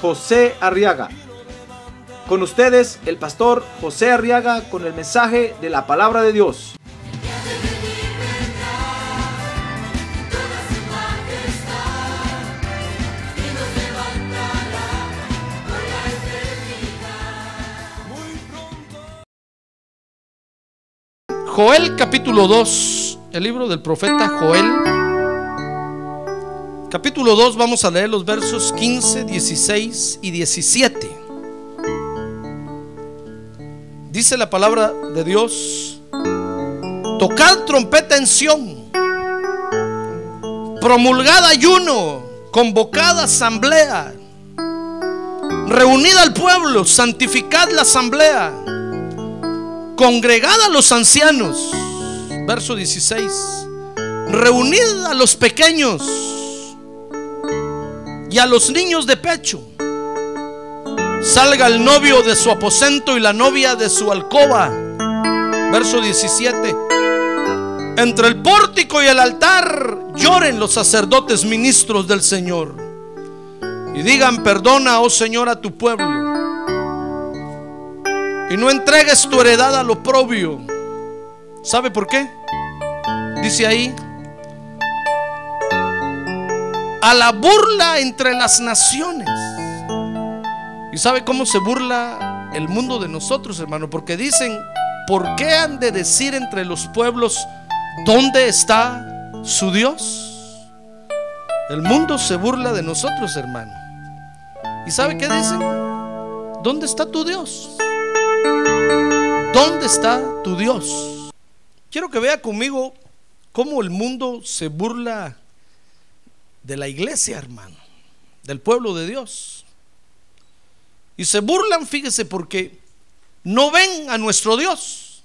José Arriaga. Con ustedes, el pastor José Arriaga con el mensaje de la palabra de Dios. Joel capítulo 2, el libro del profeta Joel. Capítulo 2 vamos a leer los versos 15, 16 y 17. Dice la palabra de Dios, tocad trompeta en Sión, promulgada ayuno, convocada asamblea, reunida al pueblo, santificad la asamblea congregad a los ancianos, verso 16, reunid a los pequeños y a los niños de pecho. Salga el novio de su aposento y la novia de su alcoba. Verso 17. Entre el pórtico y el altar lloren los sacerdotes ministros del Señor. Y digan, perdona, oh Señor, a tu pueblo y no entregues tu heredad al oprobio. ¿Sabe por qué? Dice ahí, a la burla entre las naciones. ¿Y sabe cómo se burla el mundo de nosotros, hermano? Porque dicen, ¿por qué han de decir entre los pueblos, ¿dónde está su Dios? El mundo se burla de nosotros, hermano. ¿Y sabe qué dicen? ¿Dónde está tu Dios? ¿Dónde está tu Dios? Quiero que vea conmigo cómo el mundo se burla de la iglesia, hermano, del pueblo de Dios. Y se burlan, fíjese, porque no ven a nuestro Dios.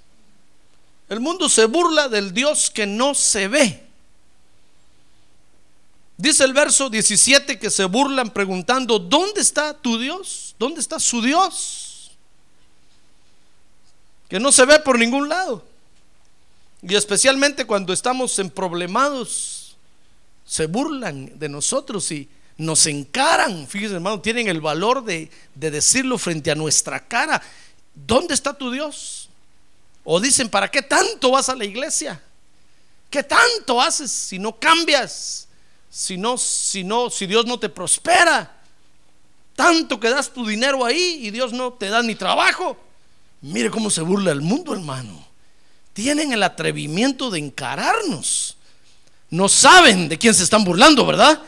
El mundo se burla del Dios que no se ve. Dice el verso 17 que se burlan preguntando, ¿dónde está tu Dios? ¿Dónde está su Dios? que no se ve por ningún lado. Y especialmente cuando estamos en problemados, se burlan de nosotros y nos encaran. Fíjense, hermano, tienen el valor de, de decirlo frente a nuestra cara. ¿Dónde está tu Dios? O dicen, ¿para qué tanto vas a la iglesia? ¿Qué tanto haces si no cambias? Si no, si no, si Dios no te prospera. Tanto que das tu dinero ahí y Dios no te da ni trabajo. Mire cómo se burla el mundo, hermano. Tienen el atrevimiento de encararnos. No saben de quién se están burlando, ¿verdad?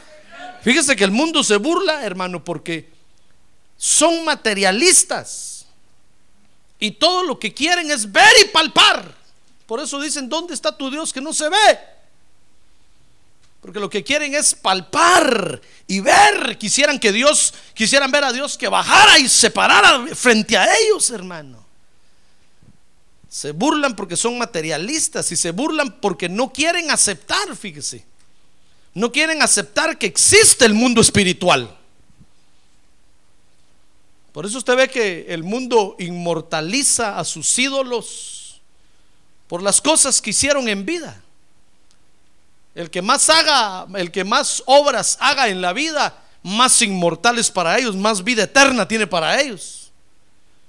Fíjese que el mundo se burla, hermano, porque son materialistas. Y todo lo que quieren es ver y palpar. Por eso dicen, ¿dónde está tu Dios que no se ve? Porque lo que quieren es palpar y ver. Quisieran que Dios, quisieran ver a Dios que bajara y se parara frente a ellos, hermano. Se burlan porque son materialistas y se burlan porque no quieren aceptar, fíjese. No quieren aceptar que existe el mundo espiritual. Por eso usted ve que el mundo inmortaliza a sus ídolos por las cosas que hicieron en vida. El que más haga, el que más obras haga en la vida, más inmortales para ellos, más vida eterna tiene para ellos.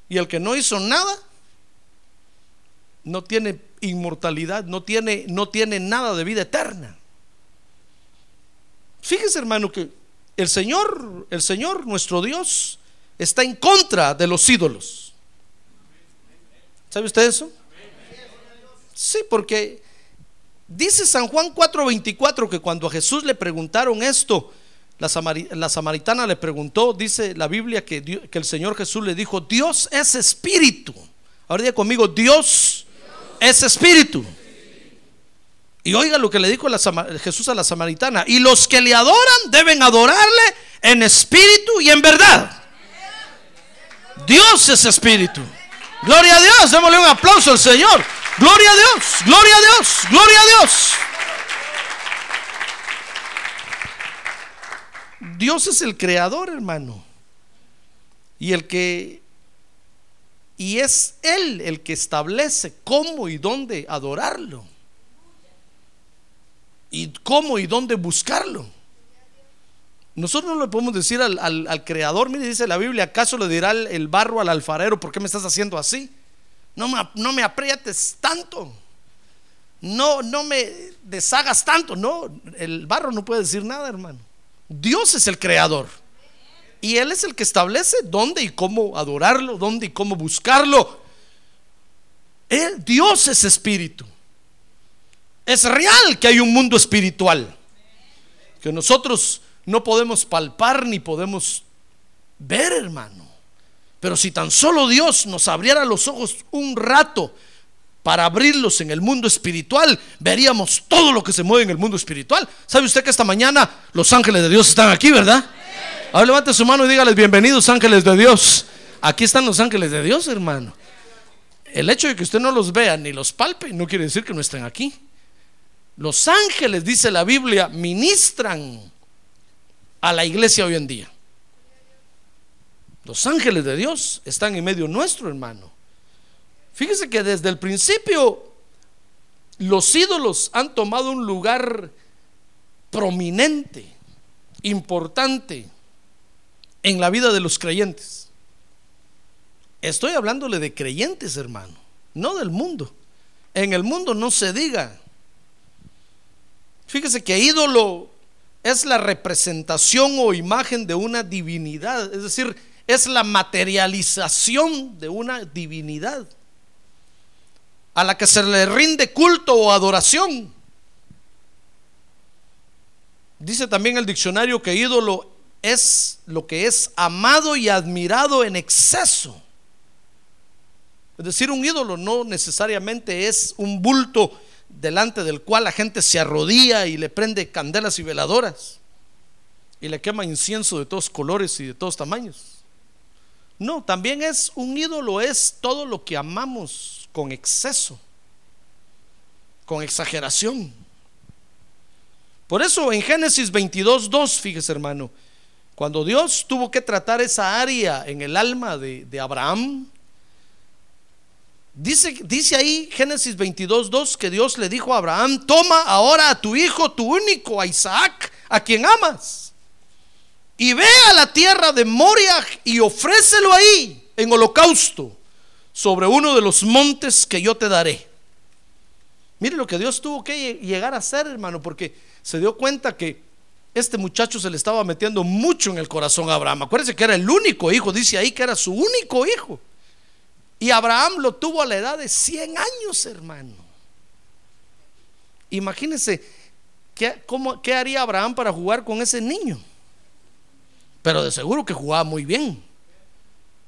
Y el que no hizo nada, no tiene inmortalidad, no tiene, no tiene nada de vida eterna. Fíjese, hermano, que el Señor, el Señor, nuestro Dios, está en contra de los ídolos. ¿Sabe usted eso? Sí, porque dice San Juan 4:24 que cuando a Jesús le preguntaron esto, la, samaritana le preguntó, dice la Biblia que, que el Señor Jesús le dijo, Dios es espíritu. Ahora diga conmigo, Dios es espíritu. Y oiga lo que le dijo Jesús a la samaritana. Y los que le adoran deben adorarle en espíritu y en verdad. Dios es espíritu. Gloria a Dios, démosle un aplauso al Señor. Gloria a Dios, gloria a Dios, gloria a Dios. Dios es el creador, hermano. Y el que y es él el que establece cómo y dónde adorarlo. Y cómo y dónde buscarlo. Nosotros no le podemos decir al, creador, mire, dice la Biblia, ¿acaso le dirá el, barro al alfarero, ¿por qué me estás haciendo así? No me, no me aprietes tanto. No, no me deshagas tanto. No, el barro no puede decir nada, hermano. Dios es el creador. Y Él es el que establece dónde y cómo adorarlo, dónde y cómo buscarlo. Él, Dios es espíritu. Es real que hay un mundo espiritual. Que nosotros no podemos palpar ni podemos ver, hermano. Pero si tan solo Dios nos abriera los ojos un rato para abrirlos en el mundo espiritual, veríamos todo lo que se mueve en el mundo espiritual. ¿Sabe usted que esta mañana los ángeles de Dios están aquí, verdad? Ahora levante su mano y dígales bienvenidos ángeles de Dios. Aquí están los ángeles de Dios, hermano. El hecho de que usted no los vea ni los palpe no quiere decir que no estén aquí. Los ángeles, dice la Biblia, ministran a la iglesia hoy en día. Los ángeles de Dios están en medio nuestro, hermano. Fíjese que desde el principio los ídolos han tomado un lugar prominente, importante en la vida de los creyentes. Estoy hablándole de creyentes, hermano, no del mundo. En el mundo no se diga. Fíjese que ídolo es la representación o imagen de una divinidad, es decir, es la materialización de una divinidad a la que se le rinde culto o adoración. Dice también el diccionario que ídolo es lo que es amado y admirado en exceso. Es decir, un ídolo no necesariamente es un bulto delante del cual la gente se arrodilla y le prende candelas y veladoras y le quema incienso de todos colores y de todos tamaños. No, también es un ídolo, es todo lo que amamos con exceso, con exageración. Por eso en Génesis 22, 2, fíjese hermano, cuando Dios tuvo que tratar esa área en el alma de, Abraham, dice, dice ahí Génesis 22, 2 que Dios le dijo a Abraham, toma ahora a tu hijo, tu único, a Isaac, a quien amas, y ve a la tierra de Moria y ofrécelo ahí en holocausto sobre uno de los montes que yo te daré. Mire lo que Dios tuvo que llegar a hacer, hermano, porque se dio cuenta que este muchacho se le estaba metiendo mucho en el corazón a Abraham. Acuérdense que era el único hijo, dice ahí que era su único hijo. Y Abraham lo tuvo a la edad de 100 años, hermano. Imagínense qué, cómo, qué haría Abraham para jugar con ese niño. Pero de seguro que jugaba muy bien.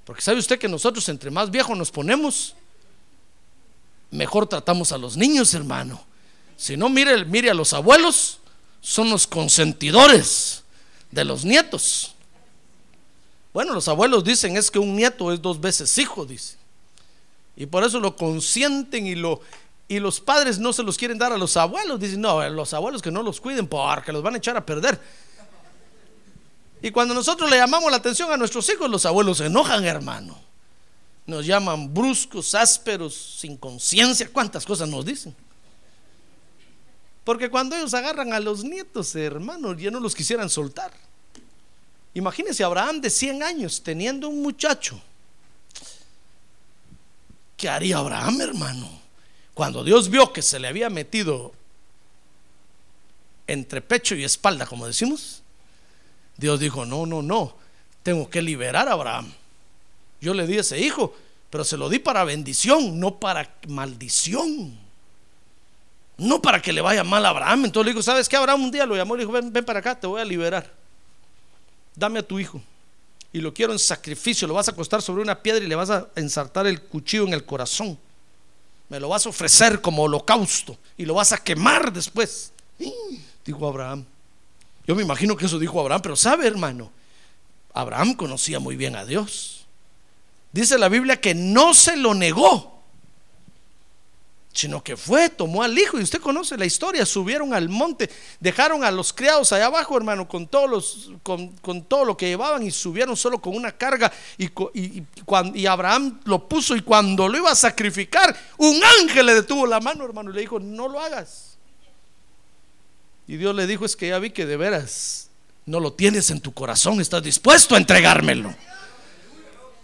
Porque sabe usted que nosotros entre más viejos nos ponemos, mejor tratamos a los niños, hermano. Si no, mire, mire a los abuelos, son los consentidores de los nietos. Bueno, los abuelos dicen es que un nieto es dos veces hijo, dice. Y por eso lo consienten y lo y los padres no se los quieren dar a los abuelos. Dicen, no, los abuelos que no los cuiden porque los van a echar a perder. Y cuando nosotros le llamamos la atención a nuestros hijos, los abuelos se enojan, hermano. Nos llaman bruscos, ásperos, sin conciencia, cuántas cosas nos dicen. Porque cuando ellos agarran a los nietos, hermano, ya no los quisieran soltar. Imagínense Abraham de 100 años teniendo un muchacho. ¿Qué haría Abraham, hermano? Cuando Dios vio que se le había metido entre pecho y espalda, como decimos, Dios dijo, no, no, no, tengo que liberar a Abraham. Yo le di ese hijo, pero se lo di para bendición, no para maldición. No para que le vaya mal a Abraham. Entonces le dijo, ¿sabes qué? Abraham un día lo llamó y le dijo, ven para acá, te voy a liberar. Dame a tu hijo. Y lo quiero en sacrificio. Lo vas a acostar sobre una piedra y le vas a ensartar el cuchillo en el corazón. Me lo vas a ofrecer como holocausto y lo vas a quemar después. Dijo Abraham. Yo me imagino que eso dijo Abraham, pero sabe, hermano, Abraham conocía muy bien a Dios. dice la Biblia que no se lo negó, sino que fue, tomó al hijo, y usted conoce la historia, subieron al monte, dejaron a los criados allá abajo, hermano, con, todos los, con, con todo lo que llevaban y subieron solo con una carga, y, y, y y Abraham lo puso, y cuando lo iba a sacrificar, un ángel le detuvo la mano, hermano, y le dijo, no lo hagas. Y Dios le dijo, es que ya vi que de veras no lo tienes en tu corazón, estás dispuesto a entregármelo.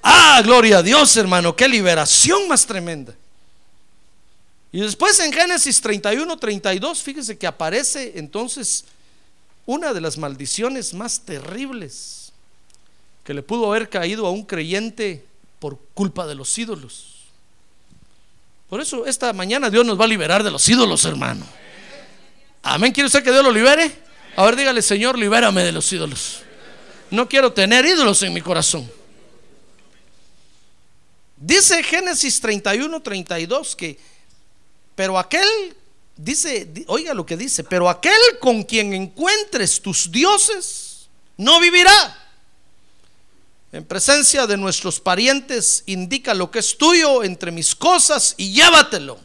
Ah, gloria a Dios, hermano, qué liberación más tremenda. Y después en Génesis 31, 32, fíjese que aparece entonces una de las maldiciones más terribles que le pudo haber caído a un creyente por culpa de los ídolos. Por eso esta mañana Dios nos va a liberar de los ídolos, hermano. Amén. ¿Quiere usted que Dios lo libere? A ver, dígale, Señor, libérame de los ídolos. No quiero tener ídolos en mi corazón. Dice Génesis 31, 32 que, pero aquel, dice, di- oiga lo que dice, pero aquel con quien encuentres tus dioses no vivirá. En presencia de nuestros parientes indica lo que es tuyo entre mis cosas y llévatelo.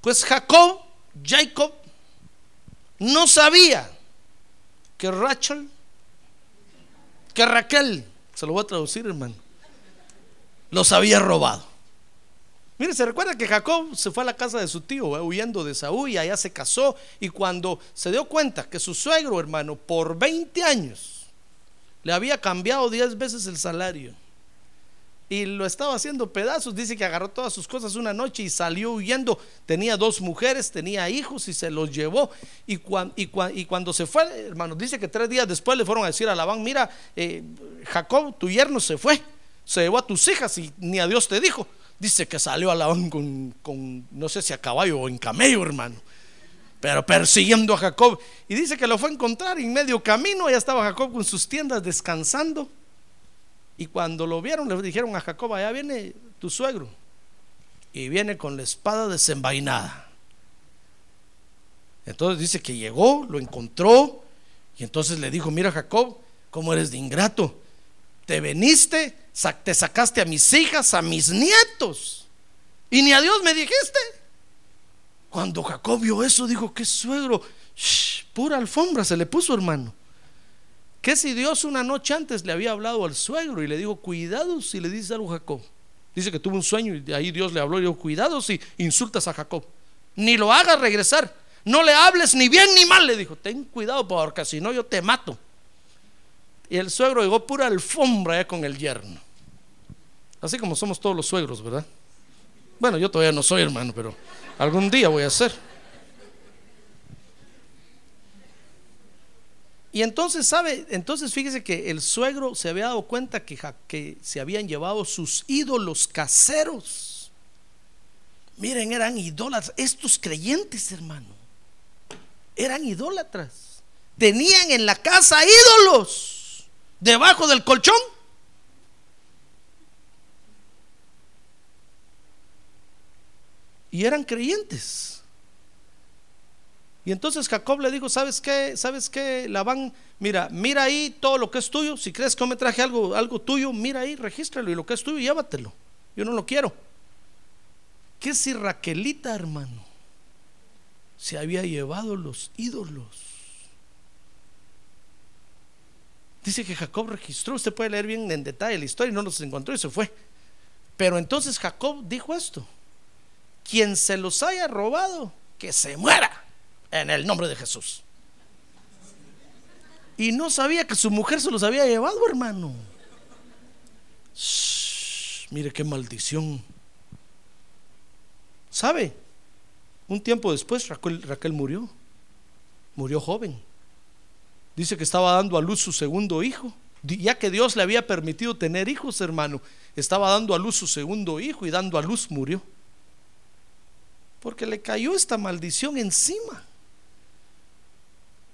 Pues Jacob, Jacob, no sabía que Rachel, que Raquel, se lo voy a traducir hermano, los había robado. Mire, se recuerda que Jacob se fue a la casa de su tío, eh, huyendo de Saúl, y allá se casó. Y cuando se dio cuenta que su suegro, hermano, por 20 años le había cambiado 10 veces el salario y lo estaba haciendo pedazos, dice que agarró todas sus cosas una noche y salió huyendo. Tenía dos mujeres, tenía hijos y se los llevó. Y, cuan- y cuan- y cuando se fue, hermano, dice que tres días después le fueron a decir a Labán: Mira, eh, Jacob, tu yerno se fue, se llevó a tus hijas y ni a Dios te dijo. Dice que salió a Labán con, con, no sé si a caballo o en camello, hermano, pero persiguiendo a Jacob. Y dice que lo fue a encontrar en medio camino. Ya estaba Jacob con sus tiendas descansando. Y cuando lo vieron, le dijeron a Jacob: Allá viene tu suegro. Y viene con la espada desenvainada. Entonces dice que llegó, lo encontró. Y entonces le dijo: Mira, Jacob, cómo eres de ingrato. Te veniste, te sacaste a mis hijas, a mis nietos. Y ni a Dios me dijiste. Cuando Jacob vio eso, dijo: ¿Qué suegro? Pura alfombra se le puso, hermano. ¿Qué si Dios una noche antes le había hablado al suegro y le dijo, cuidado si le dices algo a Jacob? Dice que tuvo un sueño y de ahí Dios le habló y dijo, cuidado si insultas a Jacob. Ni lo hagas regresar. No le hables ni bien ni mal, le dijo. Ten cuidado porque si no yo te mato. Y el suegro llegó pura alfombra ya con el yerno. Así como somos todos los suegros, ¿verdad? Bueno, yo todavía no soy hermano, pero algún día voy a ser. Y entonces, ¿sabe? Entonces fíjese que el suegro se había dado cuenta que, que se habían llevado sus ídolos caseros. Miren, eran idólatras. Estos creyentes, hermano, eran idólatras. Tenían en la casa ídolos debajo del colchón. Y eran creyentes. Y entonces Jacob le dijo, ¿sabes qué? ¿Sabes qué? Labán, mira, mira ahí todo lo que es tuyo. Si crees que yo me traje algo, algo tuyo, mira ahí, regístralo y lo que es tuyo, llévatelo. Yo no lo quiero. ¿Qué si Raquelita, hermano, se había llevado los ídolos? Dice que Jacob registró, usted puede leer bien en detalle la historia y no los encontró y se fue. Pero entonces Jacob dijo esto, quien se los haya robado, que se muera en el nombre de Jesús. Y no sabía que su mujer se los había llevado, hermano. Mire qué maldición. ¿Sabe? Un tiempo después Raquel murió. Murió joven. Dice que estaba dando a luz su segundo hijo. Ya que Dios le había permitido tener hijos, hermano, estaba dando a luz su segundo hijo y dando a luz murió. Porque le cayó esta maldición encima.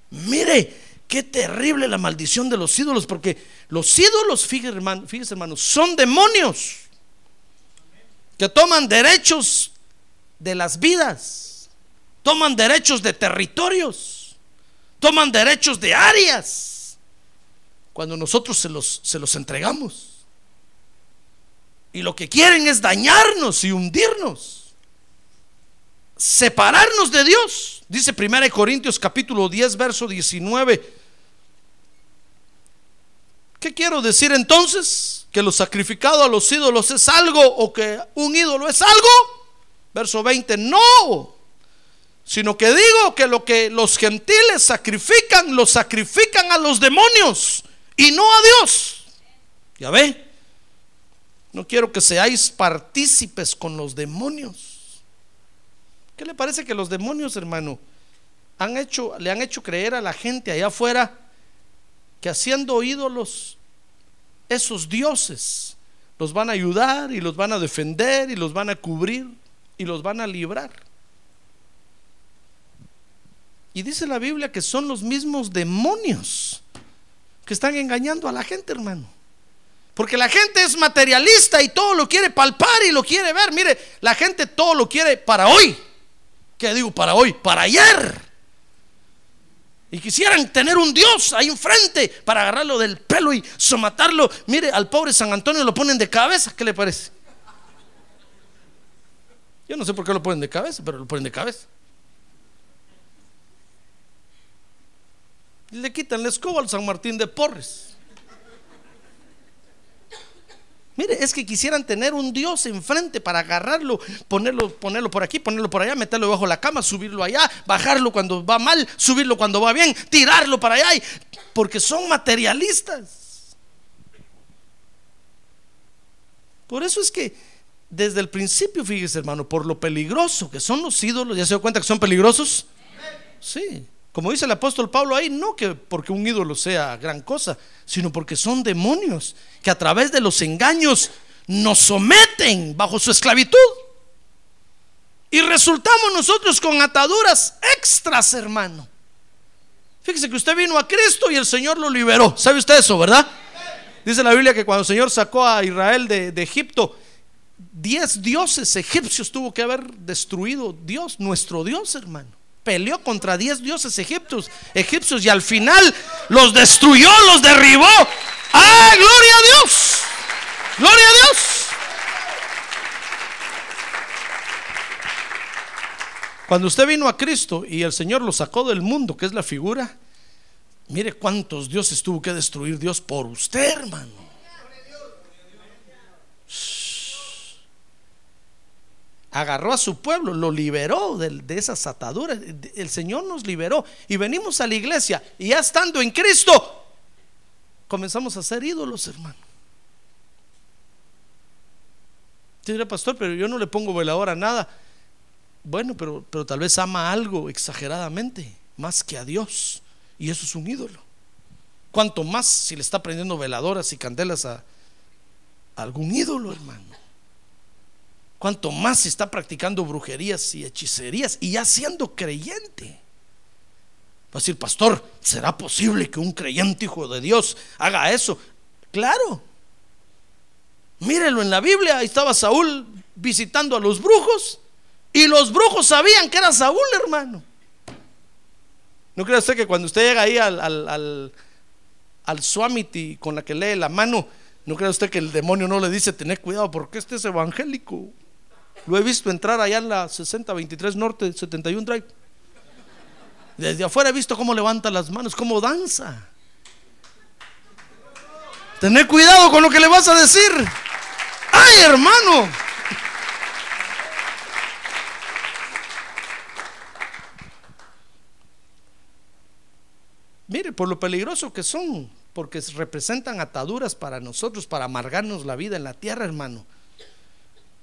Mire, qué terrible la maldición de los ídolos, porque los ídolos, fíjese hermano, fíjese, hermano, son demonios que toman derechos de las vidas, toman derechos de territorios, toman derechos de áreas, cuando nosotros se los, se los entregamos. Y lo que quieren es dañarnos y hundirnos. Separarnos de Dios. Dice 1 Corintios capítulo 10, verso 19. ¿Qué quiero decir entonces? ¿Que lo sacrificado a los ídolos es algo o que un ídolo es algo? Verso 20, no. Sino que digo que lo que los gentiles sacrifican, lo sacrifican a los demonios y no a Dios. Ya ve, no quiero que seáis partícipes con los demonios. ¿Qué le parece que los demonios, hermano, han hecho, le han hecho creer a la gente allá afuera que haciendo ídolos, esos dioses los van a ayudar y los van a defender y los van a cubrir y los van a librar? Y dice la Biblia que son los mismos demonios que están engañando a la gente, hermano. Porque la gente es materialista y todo lo quiere palpar y lo quiere ver. Mire, la gente todo lo quiere para hoy. ¿Qué digo para hoy? Para ayer. Y quisieran tener un Dios ahí enfrente para agarrarlo del pelo y somatarlo. Mire, al pobre San Antonio lo ponen de cabeza. ¿Qué le parece? Yo no sé por qué lo ponen de cabeza, pero lo ponen de cabeza. Le quitan la escoba al San Martín de Porres. Mire, es que quisieran tener un Dios enfrente para agarrarlo, ponerlo, ponerlo por aquí, ponerlo por allá, meterlo bajo la cama, subirlo allá, bajarlo cuando va mal, subirlo cuando va bien, tirarlo para allá, porque son materialistas. Por eso es que desde el principio, fíjese hermano, por lo peligroso que son los ídolos, ¿ya se dio cuenta que son peligrosos? Sí. Como dice el apóstol Pablo ahí, no que porque un ídolo sea gran cosa, sino porque son demonios que a través de los engaños nos someten bajo su esclavitud. Y resultamos nosotros con ataduras extras, hermano. Fíjese que usted vino a Cristo y el Señor lo liberó. ¿Sabe usted eso, verdad? Dice la Biblia que cuando el Señor sacó a Israel de, de Egipto, diez dioses egipcios tuvo que haber destruido Dios, nuestro Dios, hermano peleó contra 10 dioses egipcios, egipcios y al final los destruyó, los derribó. ¡Ah, gloria a Dios! ¡Gloria a Dios! Cuando usted vino a Cristo y el Señor lo sacó del mundo, que es la figura, mire cuántos dioses tuvo que destruir Dios por usted, hermano. Agarró a su pueblo, lo liberó de, esas ataduras. El Señor nos liberó y venimos a la iglesia y ya estando en Cristo, comenzamos a ser ídolos, hermano. Dirá, pastor, pero yo no le pongo velador a nada. Bueno, pero, pero tal vez ama algo exageradamente, más que a Dios. Y eso es un ídolo. Cuanto más si le está prendiendo veladoras y candelas a algún ídolo, hermano cuanto más se está practicando brujerías y hechicerías y ya siendo creyente. Va a decir, pastor, ¿será posible que un creyente hijo de Dios haga eso? Claro. Mírelo en la Biblia, ahí estaba Saúl visitando a los brujos y los brujos sabían que era Saúl, hermano. ¿No cree usted que cuando usted llega ahí al, al, al, Swamiti con la que lee la mano, no cree usted que el demonio no le dice, tener cuidado porque este es evangélico? Lo he visto entrar allá en la 6023 Norte, 71 Drive. Desde afuera he visto cómo levanta las manos, cómo danza. Tener cuidado con lo que le vas a decir. ¡Ay, hermano! Mire, por lo peligroso que son, porque representan ataduras para nosotros, para amargarnos la vida en la tierra, hermano.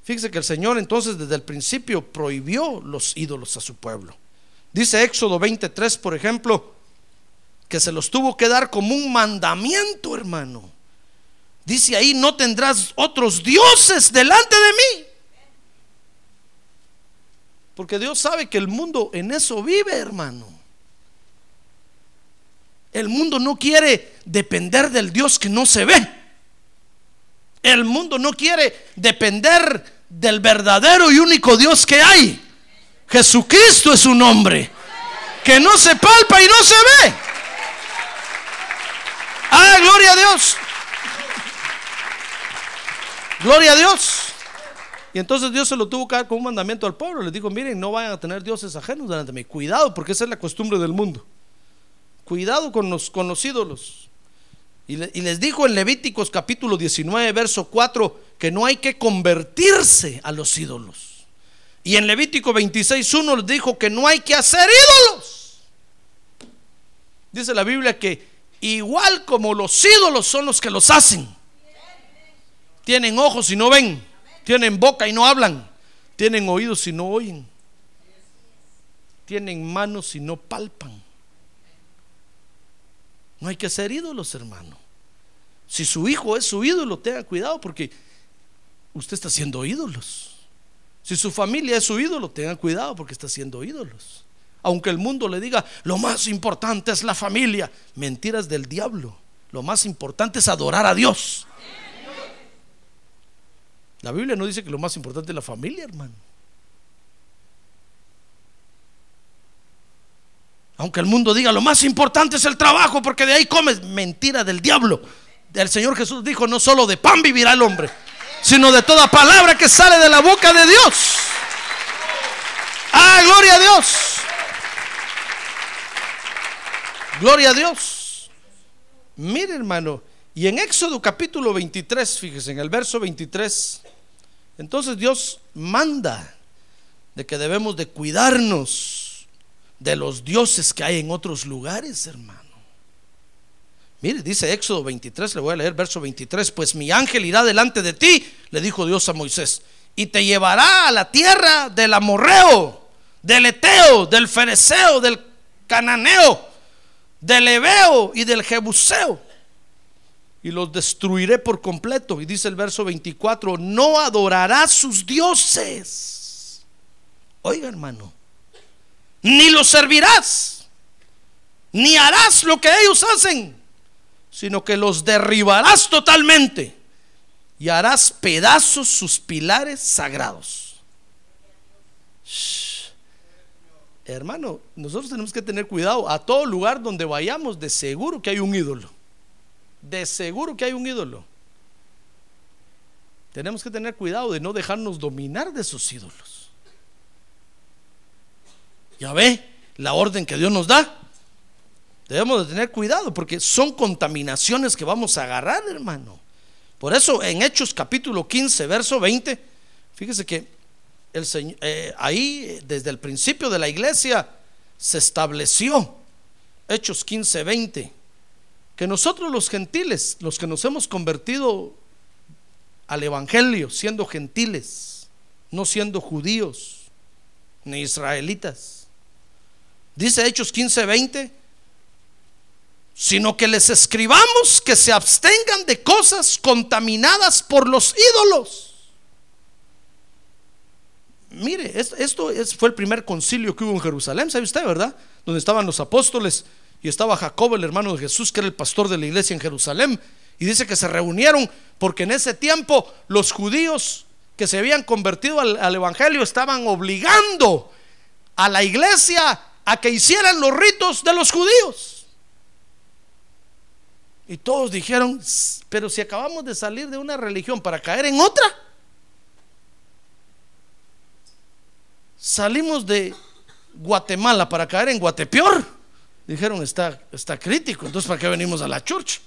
Fíjese que el Señor entonces desde el principio prohibió los ídolos a su pueblo. Dice Éxodo 23, por ejemplo, que se los tuvo que dar como un mandamiento, hermano. Dice ahí, no tendrás otros dioses delante de mí. Porque Dios sabe que el mundo en eso vive, hermano. El mundo no quiere depender del Dios que no se ve. El mundo no quiere depender del verdadero y único Dios que hay. Jesucristo es su nombre, que no se palpa y no se ve. Ah, gloria a Dios. Gloria a Dios. Y entonces Dios se lo tuvo que dar con un mandamiento al pueblo. Les dijo, miren, no vayan a tener dioses ajenos delante de mí. Cuidado, porque esa es la costumbre del mundo. Cuidado con los, con los ídolos. Y, le- y les dijo en Levíticos capítulo 19, verso 4, que no hay que convertirse a los ídolos. Y en Levítico 26, 1 les dijo que no hay que hacer ídolos. Dice la Biblia que igual como los ídolos son los que los hacen. Tienen ojos y no ven. Tienen boca y no hablan. Tienen oídos y no oyen. Tienen manos y no palpan. No hay que ser ídolos, hermano. Si su hijo es su ídolo, tenga cuidado porque usted está haciendo ídolos. Si su familia es su ídolo, tenga cuidado porque está haciendo ídolos. Aunque el mundo le diga, lo más importante es la familia. Mentiras del diablo. Lo más importante es adorar a Dios. La Biblia no dice que lo más importante es la familia, hermano. Aunque el mundo diga lo más importante es el trabajo porque de ahí comes, mentira del diablo. El Señor Jesús dijo, no solo de pan vivirá el hombre, sino de toda palabra que sale de la boca de Dios. Ah, gloria a Dios. Gloria a Dios. Mire, hermano, y en Éxodo capítulo 23, fíjese, en el verso 23, entonces Dios manda de que debemos de cuidarnos de los dioses que hay en otros lugares, hermano. Mire, dice Éxodo 23, le voy a leer verso 23, pues mi ángel irá delante de ti, le dijo Dios a Moisés, y te llevará a la tierra del amorreo, del eteo, del fereceo, del cananeo, del ebeo y del jebuseo. Y los destruiré por completo. Y dice el verso 24, no adorarás sus dioses. Oiga, hermano, ni los servirás, ni harás lo que ellos hacen, sino que los derribarás totalmente y harás pedazos sus pilares sagrados. Hermano, nosotros tenemos que tener cuidado a todo lugar donde vayamos, de seguro que hay un ídolo. De seguro que hay un ídolo. Tenemos que tener cuidado de no dejarnos dominar de esos ídolos. Ya ve la orden que Dios nos da. Debemos de tener cuidado porque son contaminaciones que vamos a agarrar, hermano. Por eso en Hechos capítulo 15, verso 20, fíjese que el Señor, eh, ahí desde el principio de la iglesia se estableció, Hechos 15, 20, que nosotros los gentiles, los que nos hemos convertido al Evangelio, siendo gentiles, no siendo judíos ni israelitas, dice Hechos 15, 20, sino que les escribamos que se abstengan de cosas contaminadas por los ídolos. Mire, es- esto es- fue el primer concilio que hubo en Jerusalén, ¿sabe usted, verdad? Donde estaban los apóstoles y estaba Jacob, el hermano de Jesús, que era el pastor de la iglesia en Jerusalén. Y dice que se reunieron porque en ese tiempo los judíos que se habían convertido al evangelio estaban obligando a la iglesia a que hicieran los ritos de los judíos. Y todos dijeron, "S- pero si acabamos de salir de una religión para caer en otra, salimos de Guatemala para caer en Guatepeor. Dijeron, está, está crítico, entonces ¿para qué venimos a la church?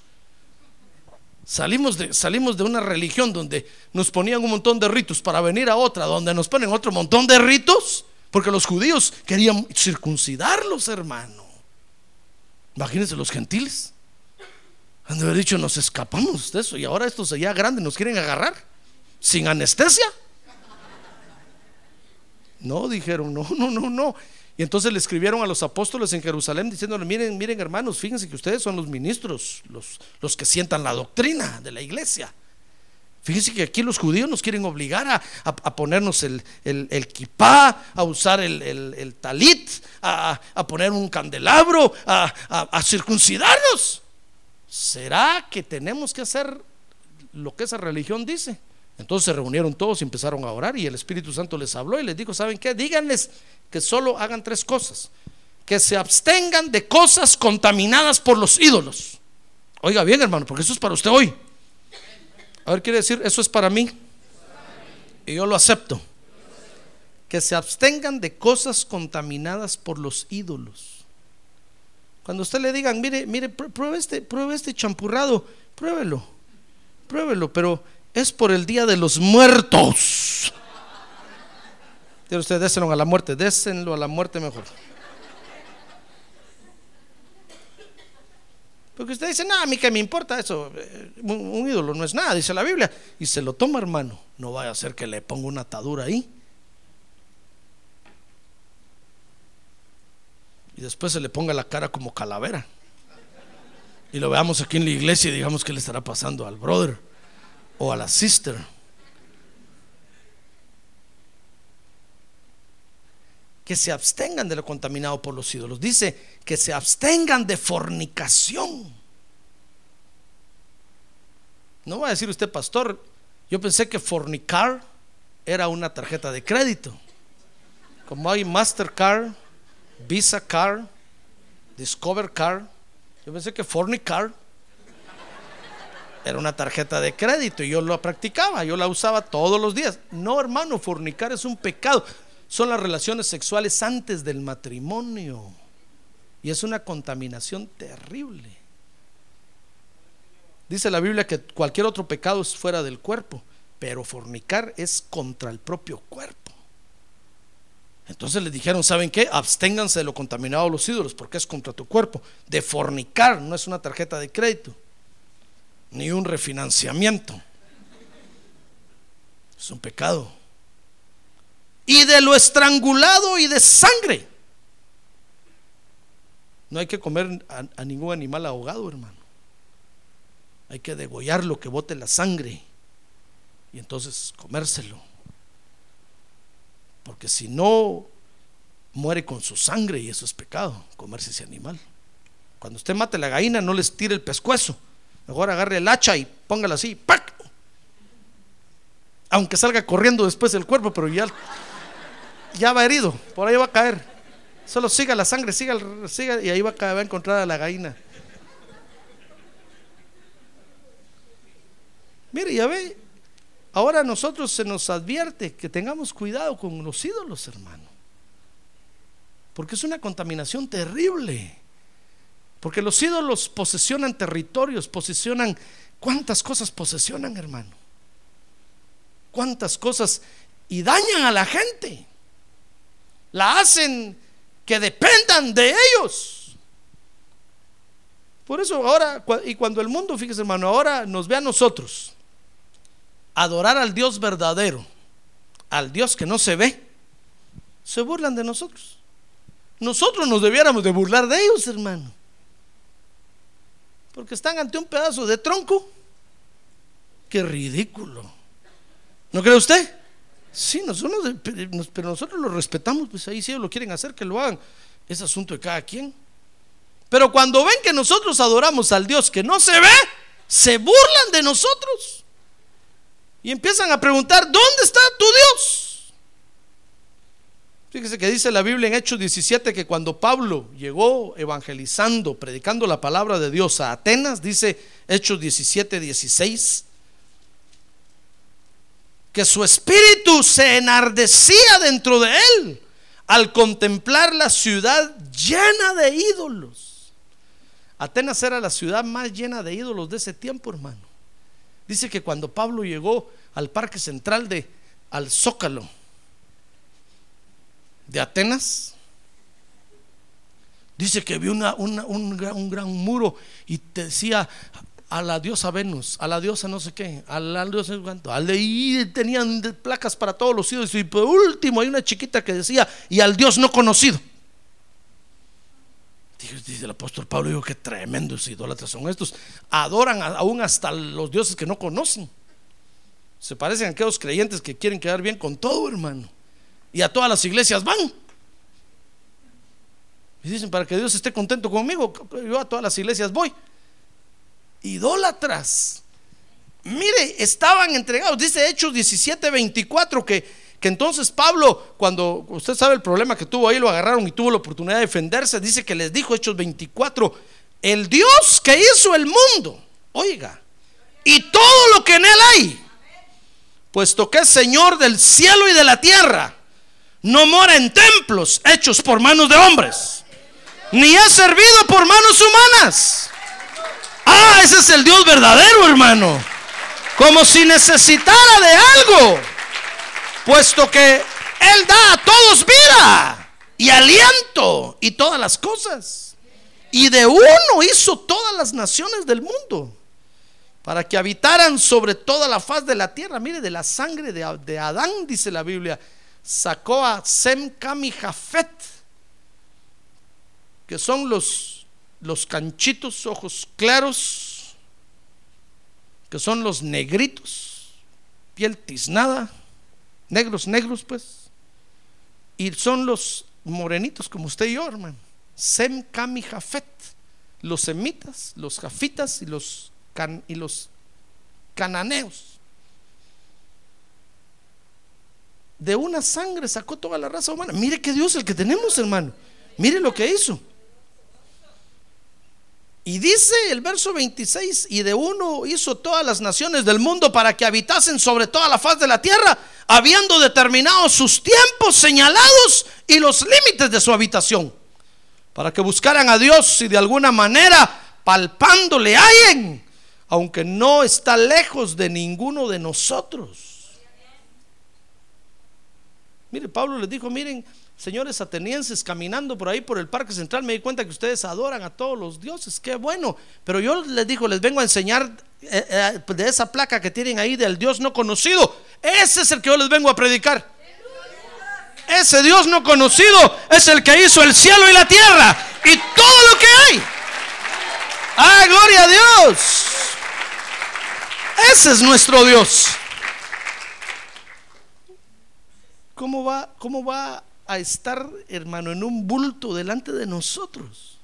Salimos de, salimos de una religión donde nos ponían un montón de ritos para venir a otra, donde nos ponen otro montón de ritos, porque los judíos querían circuncidarlos, hermano. Imagínense los gentiles. Han de haber dicho, nos escapamos de eso y ahora estos allá grandes nos quieren agarrar sin anestesia. No, dijeron, no, no, no, no. Y entonces le escribieron a los apóstoles en Jerusalén diciéndole, miren, miren hermanos, fíjense que ustedes son los ministros, los, los que sientan la doctrina de la iglesia. Fíjense que aquí los judíos nos quieren obligar a, a- a ponernos el, el, el kipá, a usar el, el- talit, a, a poner un candelabro, a circuncidarnos. ¿Será que tenemos que hacer lo que esa religión dice? Entonces se reunieron todos y empezaron a orar y el Espíritu Santo les habló y les dijo, ¿saben qué? Díganles que solo hagan tres cosas. Que se abstengan de cosas contaminadas por los ídolos. Oiga bien, hermano, porque eso es para usted hoy. A ver, quiere decir, eso es para mí. Y yo lo acepto. Que se abstengan de cosas contaminadas por los ídolos. Cuando usted le digan, mire, mire, pruebe este, pruebe este champurrado, pruébelo, pruébelo, pero es por el día de los muertos. Dice usted, désenlo a la muerte, désenlo a la muerte mejor. Porque usted dice, no, a mí que me importa eso, eh, un, ídolo no es nada, dice la Biblia. Y se lo toma, hermano, no vaya a ser que le ponga una atadura ahí. Y después se le ponga la cara como calavera. Y lo veamos aquí en la iglesia y digamos que le estará pasando al brother o a la sister. Que se abstengan de lo contaminado por los ídolos. Dice que se abstengan de fornicación. No va a decir usted, pastor, yo pensé que fornicar era una tarjeta de crédito. Como hay Mastercard, Visa Card, Discover Card, yo pensé que fornicar era una tarjeta de crédito y yo lo practicaba, yo la usaba todos los días. No, hermano, fornicar es un pecado. Son las relaciones sexuales antes del matrimonio. Y es una contaminación terrible. Dice la Biblia que cualquier otro pecado es fuera del cuerpo, pero fornicar es contra el propio cuerpo. Entonces le dijeron, ¿saben qué? Absténganse de lo contaminado de los ídolos, porque es contra tu cuerpo. De fornicar no es una tarjeta de crédito ni un refinanciamiento. Es un pecado. Y de lo estrangulado y de sangre. No hay que comer a, ningún animal ahogado, hermano. Hay que degollarlo, que bote la sangre. Y entonces comérselo. Porque si no, muere con su sangre y eso es pecado, comerse ese animal. Cuando usted mate la gallina, no les tire el pescuezo Mejor agarre el hacha y póngala así, ¡pac! Aunque salga corriendo después del cuerpo, pero ya, ya va herido, por ahí va a caer. Solo siga la sangre, siga, siga y ahí va a, va a encontrar a la gallina. Mire, ya ve, ahora a nosotros se nos advierte que tengamos cuidado con los ídolos, hermano. Porque es una contaminación terrible. Porque los ídolos posesionan territorios, posesionan... ¿Cuántas cosas posesionan, hermano? ¿Cuántas cosas? Y dañan a la gente. La hacen que dependan de ellos. Por eso ahora, y cuando el mundo, fíjese hermano, ahora nos ve a nosotros adorar al Dios verdadero, al Dios que no se ve, se burlan de nosotros. Nosotros nos debiéramos de burlar de ellos, hermano. Porque están ante un pedazo de tronco. Qué ridículo. ¿No cree usted? Sí, nosotros, pero nosotros lo respetamos, pues ahí si ellos lo quieren hacer, que lo hagan. Es asunto de cada quien. Pero cuando ven que nosotros adoramos al Dios que no se ve, se burlan de nosotros. Y empiezan a preguntar, ¿dónde está tu Dios? Fíjese que dice la Biblia en Hechos 17 que cuando Pablo llegó evangelizando, predicando la palabra de Dios a Atenas, dice Hechos 17, 16, que su espíritu se enardecía dentro de él al contemplar la ciudad llena de ídolos. Atenas era la ciudad más llena de ídolos de ese tiempo, hermano. Dice que cuando Pablo llegó al parque central de al Zócalo, de Atenas, dice que vio una, un, gran, muro y decía a la diosa Venus, a la diosa no sé qué, a la diosa cuánto, al de, y tenían placas para todos los ídolos y por último hay una chiquita que decía y al Dios no conocido. Dice el apóstol Pablo, digo, qué tremendos idólatras son estos. Adoran aún hasta los dioses que no conocen. Se parecen a aquellos creyentes que quieren quedar bien con todo, hermano y a todas las iglesias van. Y dicen, para que Dios esté contento conmigo, yo a todas las iglesias voy. Idólatras. Mire, estaban entregados. Dice Hechos 17, 24 que, entonces Pablo, cuando usted sabe el problema que tuvo ahí, lo agarraron y tuvo la oportunidad de defenderse, dice que les dijo Hechos 24, el Dios que hizo el mundo, oiga, y todo lo que en él hay, puesto que es Señor del cielo y de la tierra, no mora en templos hechos por manos de hombres, ni es servido por manos humanas. Ah, ese es el Dios verdadero, hermano. Como si necesitara de algo, puesto que Él da a todos vida y aliento y todas las cosas. Y de uno hizo todas las naciones del mundo para que habitaran sobre toda la faz de la tierra. Mire, de la sangre de, Adán, dice la Biblia, sacó a Sem, Cam Jafet, que son los, los canchitos, ojos claros, que son los negritos, piel tiznada, negros, negros, pues, y son los morenitos como usted y yo, hermano. Sem, Cam y Jafet, los semitas, los jafitas y los y los cananeos. De una sangre sacó toda la raza humana. Mire que Dios el que tenemos, hermano. Mire lo que hizo. Y dice el verso 26, y de uno hizo todas las naciones del mundo para que habitasen sobre toda la faz de la tierra, habiendo determinado sus tiempos señalados y los límites de su habitación, para que buscaran a Dios y de alguna manera palpándole hallen aunque no está lejos de ninguno de nosotros. Mire, Pablo les dijo, miren, señores atenienses, caminando por ahí por el parque central, me di cuenta que ustedes adoran a todos los dioses, qué bueno. Pero yo les dijo, les vengo a enseñar eh, eh, de esa placa que tienen ahí del Dios no conocido. Ese es el que yo les vengo a predicar. Ese Dios no conocido es el que hizo el cielo y la tierra y todo lo que hay. Ah, gloria a Dios. Ese es nuestro Dios. ¿Cómo va, cómo va a estar, hermano, en un bulto delante de nosotros?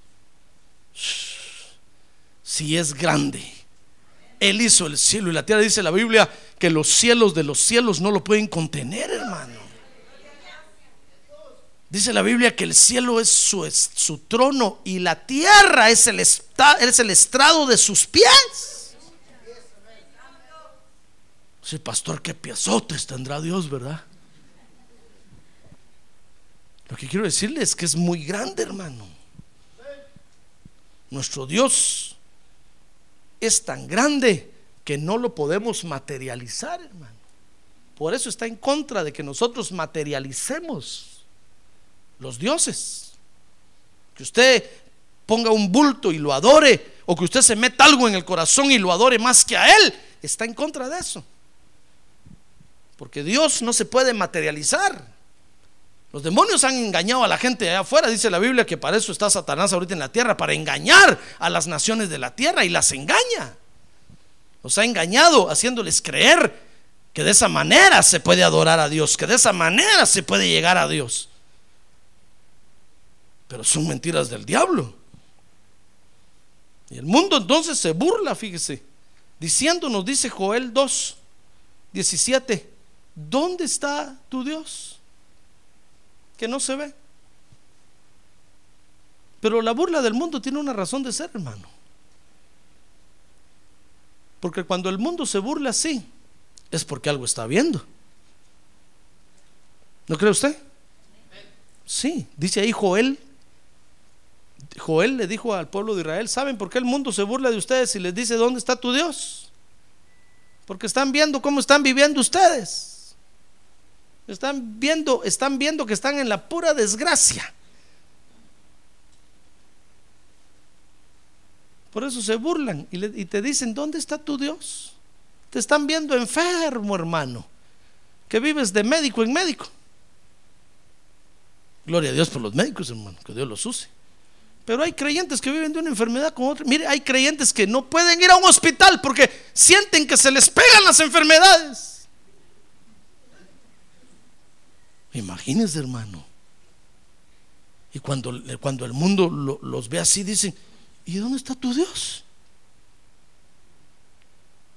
Si es grande. Él hizo el cielo y la tierra. Dice la Biblia que los cielos de los cielos no lo pueden contener, hermano. Dice la Biblia que el cielo es su, trono y la tierra es el, es el estrado de sus pies. Sí, pastor, qué piazotes tendrá Dios, ¿verdad? Lo que quiero decirles es que es muy grande, hermano. Nuestro Dios es tan grande que no lo podemos materializar, hermano. Por eso está en contra de que nosotros materialicemos los dioses. Que usted ponga un bulto y lo adore, o que usted se meta algo en el corazón y lo adore más que a Él, está en contra de eso. Porque Dios no se puede materializar. Los demonios han engañado a la gente allá afuera. Dice la Biblia que para eso está Satanás ahorita en la tierra, para engañar a las naciones de la tierra y las engaña. Los ha engañado haciéndoles creer que de esa manera se puede adorar a Dios, que de esa manera se puede llegar a Dios. Pero son mentiras del diablo. Y el mundo entonces se burla, fíjese, diciéndonos, dice Joel 2, 17, ¿Dónde está tu Dios? Que no se ve. Pero la burla del mundo tiene una razón de ser, hermano. Porque cuando el mundo se burla así, es porque algo está viendo. ¿No cree usted? Sí, dice ahí Joel. Joel le dijo al pueblo de Israel, ¿saben por qué el mundo se burla de ustedes y les dice, ¿dónde está tu Dios? Porque están viendo cómo están viviendo ustedes. Están viendo, están viendo que están en la pura desgracia. Por eso se burlan y, te dicen, ¿dónde está tu Dios? Te están viendo enfermo, hermano, que vives de médico en médico. Gloria a Dios por los médicos, hermano, que Dios los use. Pero hay creyentes que viven de una enfermedad con otra. Mire, hay creyentes que no pueden ir a un hospital porque sienten que se les pegan las enfermedades. Imagínense, hermano. Y cuando, cuando el mundo los ve así, dicen, ¿y dónde está tu Dios?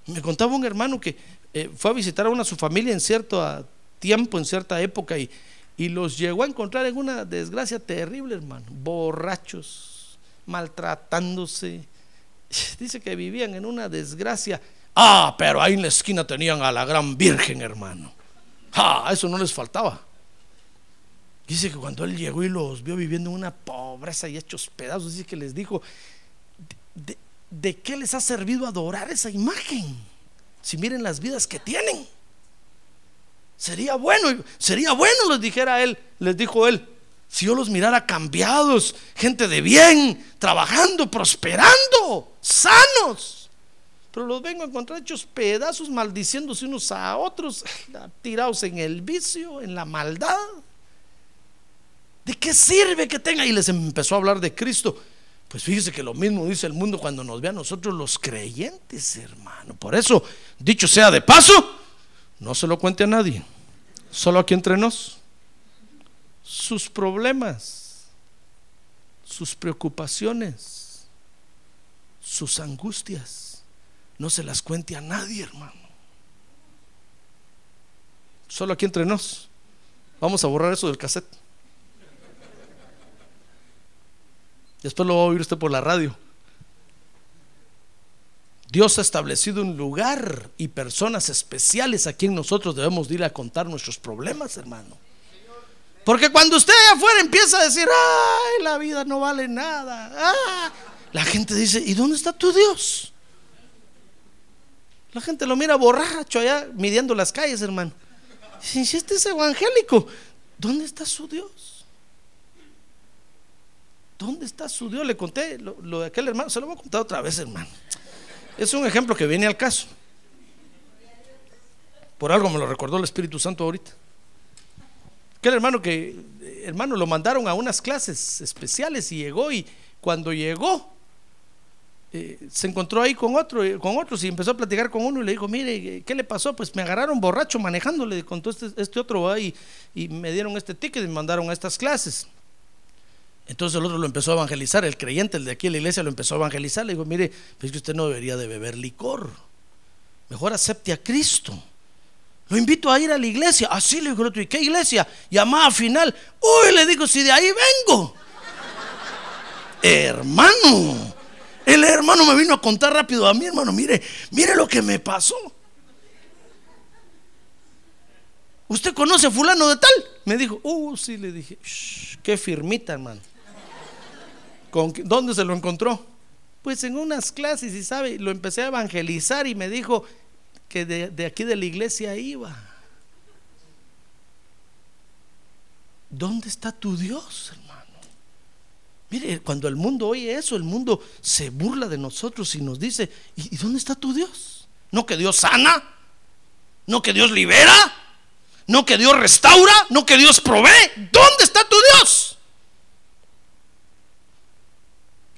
Me contaba un hermano que eh, fue a visitar a una su familia en cierto tiempo, en cierta época, y, y los llegó a encontrar en una desgracia terrible, hermano. Borrachos, maltratándose. Dice que vivían en una desgracia Ah, pero ahí en la esquina tenían a la gran virgen, hermano. Ah, eso no les faltaba. Dice que cuando él llegó y los vio viviendo en una pobreza y hechos pedazos, dice que les dijo, ¿de, qué les ha servido adorar esa imagen? Si miren las vidas que tienen. Sería bueno, sería bueno, les dijera él, les dijo él, si yo los mirara cambiados, gente de bien, trabajando, prosperando, sanos. Pero los vengo a encontrar hechos pedazos, maldiciéndose unos a otros, tirados en el vicio, en la maldad. ¿De qué sirve que tenga? Y les empezó a hablar de Cristo. Pues fíjese que lo mismo dice el mundo cuando nos ve a nosotros los creyentes, hermano. Por eso, dicho sea de paso, no se lo cuente a nadie, solo aquí entre nos. Sus problemas, sus preocupaciones, sus angustias, no se las cuente a nadie, hermano. Solo aquí entre nos. Vamos a borrar eso del cassette. Después lo va a oír usted por la radio. Dios ha establecido un lugar y personas especiales a quien nosotros debemos ir a contar nuestros problemas, hermano. Porque cuando usted afuera empieza a decir, ay, la vida no vale nada, ah", la gente dice, ¿y dónde está tu Dios? La gente lo mira borracho allá midiendo las calles, hermano. Si este es evangélico, ¿dónde está su Dios? ¿Dónde está su Dios? Le conté lo, de aquel hermano, se lo voy a contar otra vez, hermano. Es un ejemplo que viene al caso. Por algo me lo recordó el Espíritu Santo ahorita. Aquel hermano que, hermano, lo mandaron a unas clases especiales y llegó y cuando llegó, eh, se encontró ahí con otro, eh, con otros y empezó a platicar con uno y le dijo, mire, ¿qué le pasó? Pues me agarraron borracho manejando, le contó este, este otro ahí y me dieron este ticket y me mandaron a estas clases. Entonces el otro lo empezó a evangelizar, el creyente, el de aquí en la iglesia, lo empezó a evangelizar. Le dijo, mire, pues que usted no debería de beber licor. Mejor acepte a Cristo. Lo invito a ir a la iglesia. Así le dijo el otro, ¿y qué iglesia? Llamada final. Uy, le digo, si de ahí vengo. hermano, el hermano me vino a contar rápido a mí, hermano, mire, mire lo que me pasó. ¿Usted conoce a fulano de tal? Me dijo, uh, sí, le dije, qué firmita, hermano. ¿Dónde se lo encontró? Pues en unas clases y sabe, lo empecé a evangelizar y me dijo que de, de aquí de la iglesia iba. ¿Dónde está tu Dios, hermano? Mire, cuando el mundo oye eso, el mundo se burla de nosotros y nos dice, ¿y dónde está tu Dios? ¿No que Dios sana? ¿No que Dios libera? ¿No que Dios restaura? ¿No que Dios provee? ¿Dónde está tu Dios?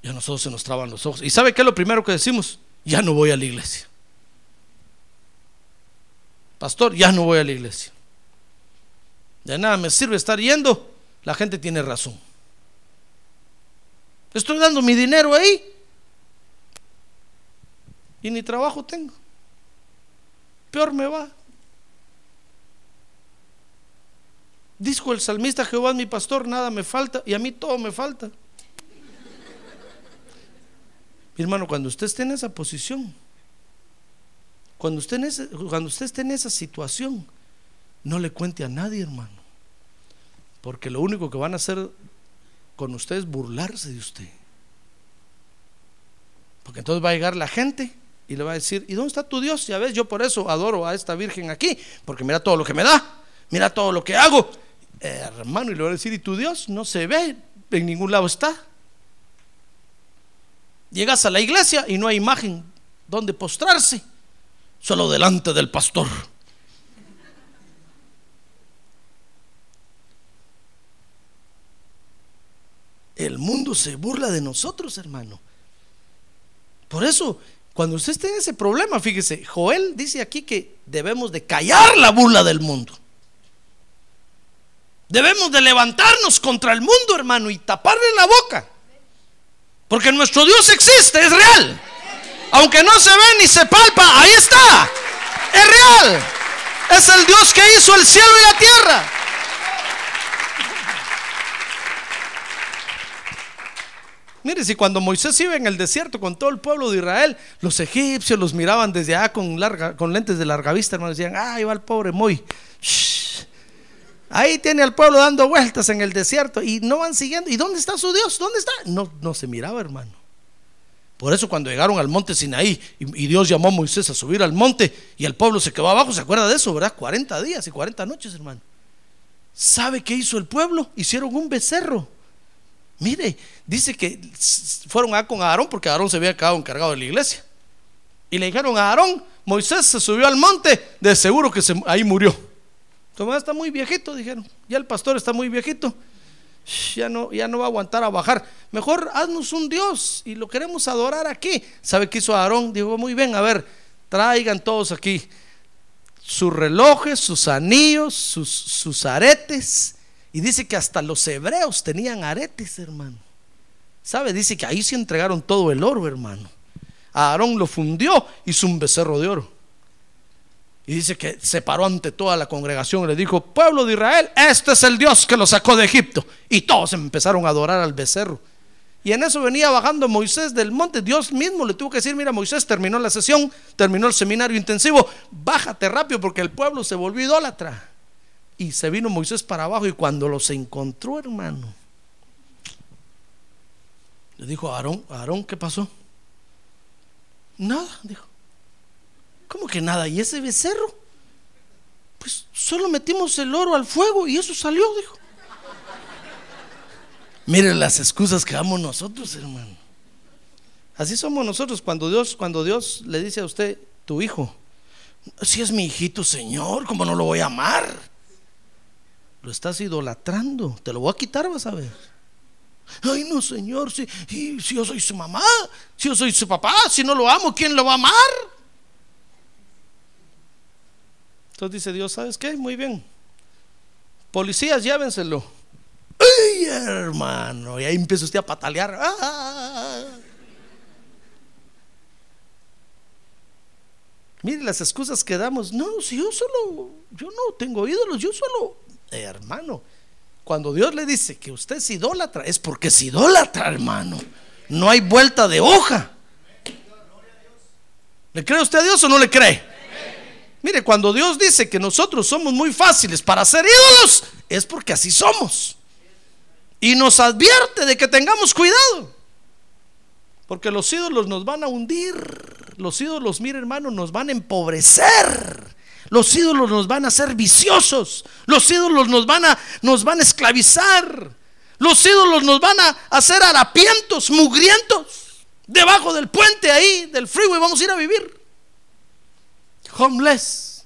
Y a nosotros se nos traban los ojos. ¿Y sabe qué es lo primero que decimos? Ya no voy a la iglesia. Pastor, ya no voy a la iglesia. De nada me sirve estar yendo. La gente tiene razón. Estoy dando mi dinero ahí. Y ni trabajo tengo. Peor me va. Dijo el salmista, Jehová es mi pastor, nada me falta y a mí todo me falta. Mi hermano, cuando usted esté en esa posición, cuando usted, cuando usted esté en esa situación, no le cuente a nadie, hermano. Porque lo único que van a hacer con usted es burlarse de usted. Porque entonces va a llegar la gente y le va a decir, ¿y dónde está tu Dios? Ya ves, yo por eso adoro a esta Virgen aquí, porque mira todo lo que me da, mira todo lo que hago. hermano, y le va a decir, ¿y tu Dios? No se ve, en ningún lado está. Llegas a la iglesia y no hay imagen donde postrarse, solo delante del pastor. El mundo se burla de nosotros, hermano. Por eso, cuando usted esté en ese problema, fíjese, Joel dice aquí que debemos de callar la burla del mundo. Debemos de levantarnos contra el mundo, hermano, y taparle la boca. Porque nuestro Dios existe, es real. Aunque no se ve ni se palpa, ahí está. Es real. Es el Dios que hizo el cielo y la tierra. Mire, si cuando Moisés iba en el desierto con todo el pueblo de Israel, los egipcios los miraban desde allá con, lentes de larga vista, hermano, decían, ah, ahí va el pobre Moy. Ahí tiene al pueblo dando vueltas en el desierto y no van siguiendo. ¿Y dónde está su Dios? ¿Dónde está? No, no se miraba, hermano. Por eso cuando llegaron al monte Sinaí y, Dios llamó a Moisés a subir al monte y el pueblo se quedó abajo, ¿se acuerda de eso, verdad? 40 días y 40 noches, hermano. ¿Sabe qué hizo el pueblo? Hicieron un becerro. Mire, dice que fueron a con Aarón porque Aarón se había quedado encargado de la iglesia. Y le dijeron a Aarón, Moisés se subió al monte, de seguro que ahí murió. Tomás está muy viejito, dijeron. Ya el pastor está muy viejito. Ya no, ya no va a aguantar a bajar. Mejor haznos un Dios y lo queremos adorar aquí. ¿Sabe qué hizo Aarón? Dijo, muy bien, a ver, traigan todos aquí sus relojes, sus anillos, sus, sus aretes. Y dice que hasta los hebreos tenían aretes, hermano. ¿Sabe? Dice que ahí se entregaron todo el oro, hermano. Aarón lo fundió, hizo un becerro de oro. Y dice que se paró ante toda la congregación y le dijo, pueblo de Israel, este es el Dios que lo sacó de Egipto. Y todos empezaron a adorar al becerro. Y en eso venía bajando Moisés del monte. Dios mismo le tuvo que decir, mira Moisés, terminó la sesión, terminó el seminario intensivo, bájate rápido porque el pueblo se volvió idólatra. Y se vino Moisés para abajo y cuando los encontró, hermano, le dijo a Aarón, Aarón, ¿qué pasó? Nada, dijo. ¿Cómo que nada? ¿Y ese becerro? Pues solo metimos el oro al fuego y eso salió, dijo. Miren las excusas que damos nosotros, hermano. Así somos nosotros cuando Dios, cuando Dios le dice a usted, tu hijo, si es mi hijito, Señor, ¿cómo no lo voy a amar? Lo estás idolatrando, te lo voy a quitar, vas a ver. Ay, no, Señor, si, si yo soy su mamá, si yo soy su papá, si no lo amo, ¿quién lo va a amar? Entonces dice Dios, ¿sabes qué? Muy bien. Policías, llévenselo. ¡Ay, hermano! Y ahí empieza usted a patalear. ¡Ah! Mire las excusas que damos. No, si yo solo, yo no tengo ídolos, yo solo, hermano. Cuando Dios le dice que usted es idólatra, es porque es idólatra, hermano. No hay vuelta de hoja. ¿Le cree usted a Dios o no le cree? Mire, cuando Dios dice que nosotros somos muy fáciles para ser ídolos, es porque así somos. Y nos advierte de que tengamos cuidado. Porque los ídolos nos van a hundir. Los ídolos, mire hermano, nos van a empobrecer. Los ídolos nos van a hacer viciosos. Los ídolos nos van a, nos van a esclavizar. Los ídolos nos van a hacer harapientos, mugrientos. Debajo del puente ahí, del freeway, vamos a ir a vivir. Homeless.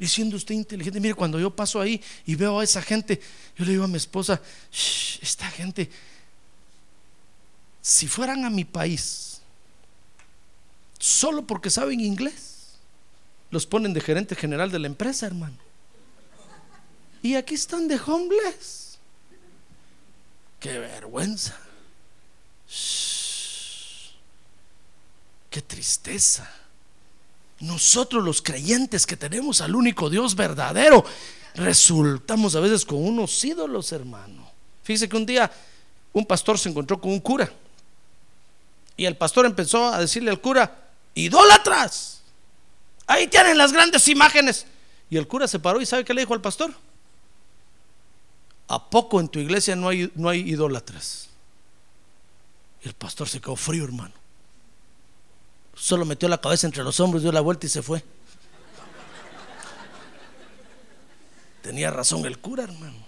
Y siendo usted inteligente, mire, cuando yo paso ahí y veo a esa gente, yo le digo a mi esposa, esta gente, si fueran a mi país, solo porque saben inglés, los ponen de gerente general de la empresa, hermano. Y aquí están de homeless. Qué vergüenza. Qué tristeza. Nosotros los creyentes que tenemos al único Dios verdadero, resultamos a veces con unos ídolos, hermano. Fíjese que un día un pastor se encontró con un cura y el pastor empezó a decirle al cura, idólatras, ahí tienen las grandes imágenes. Y el cura se paró y ¿sabe qué le dijo al pastor? ¿A poco en tu iglesia no hay, no hay idólatras? Y el pastor se quedó frío, hermano. Solo metió la cabeza entre los hombros, dio la vuelta y se fue. Tenía razón el cura, hermano.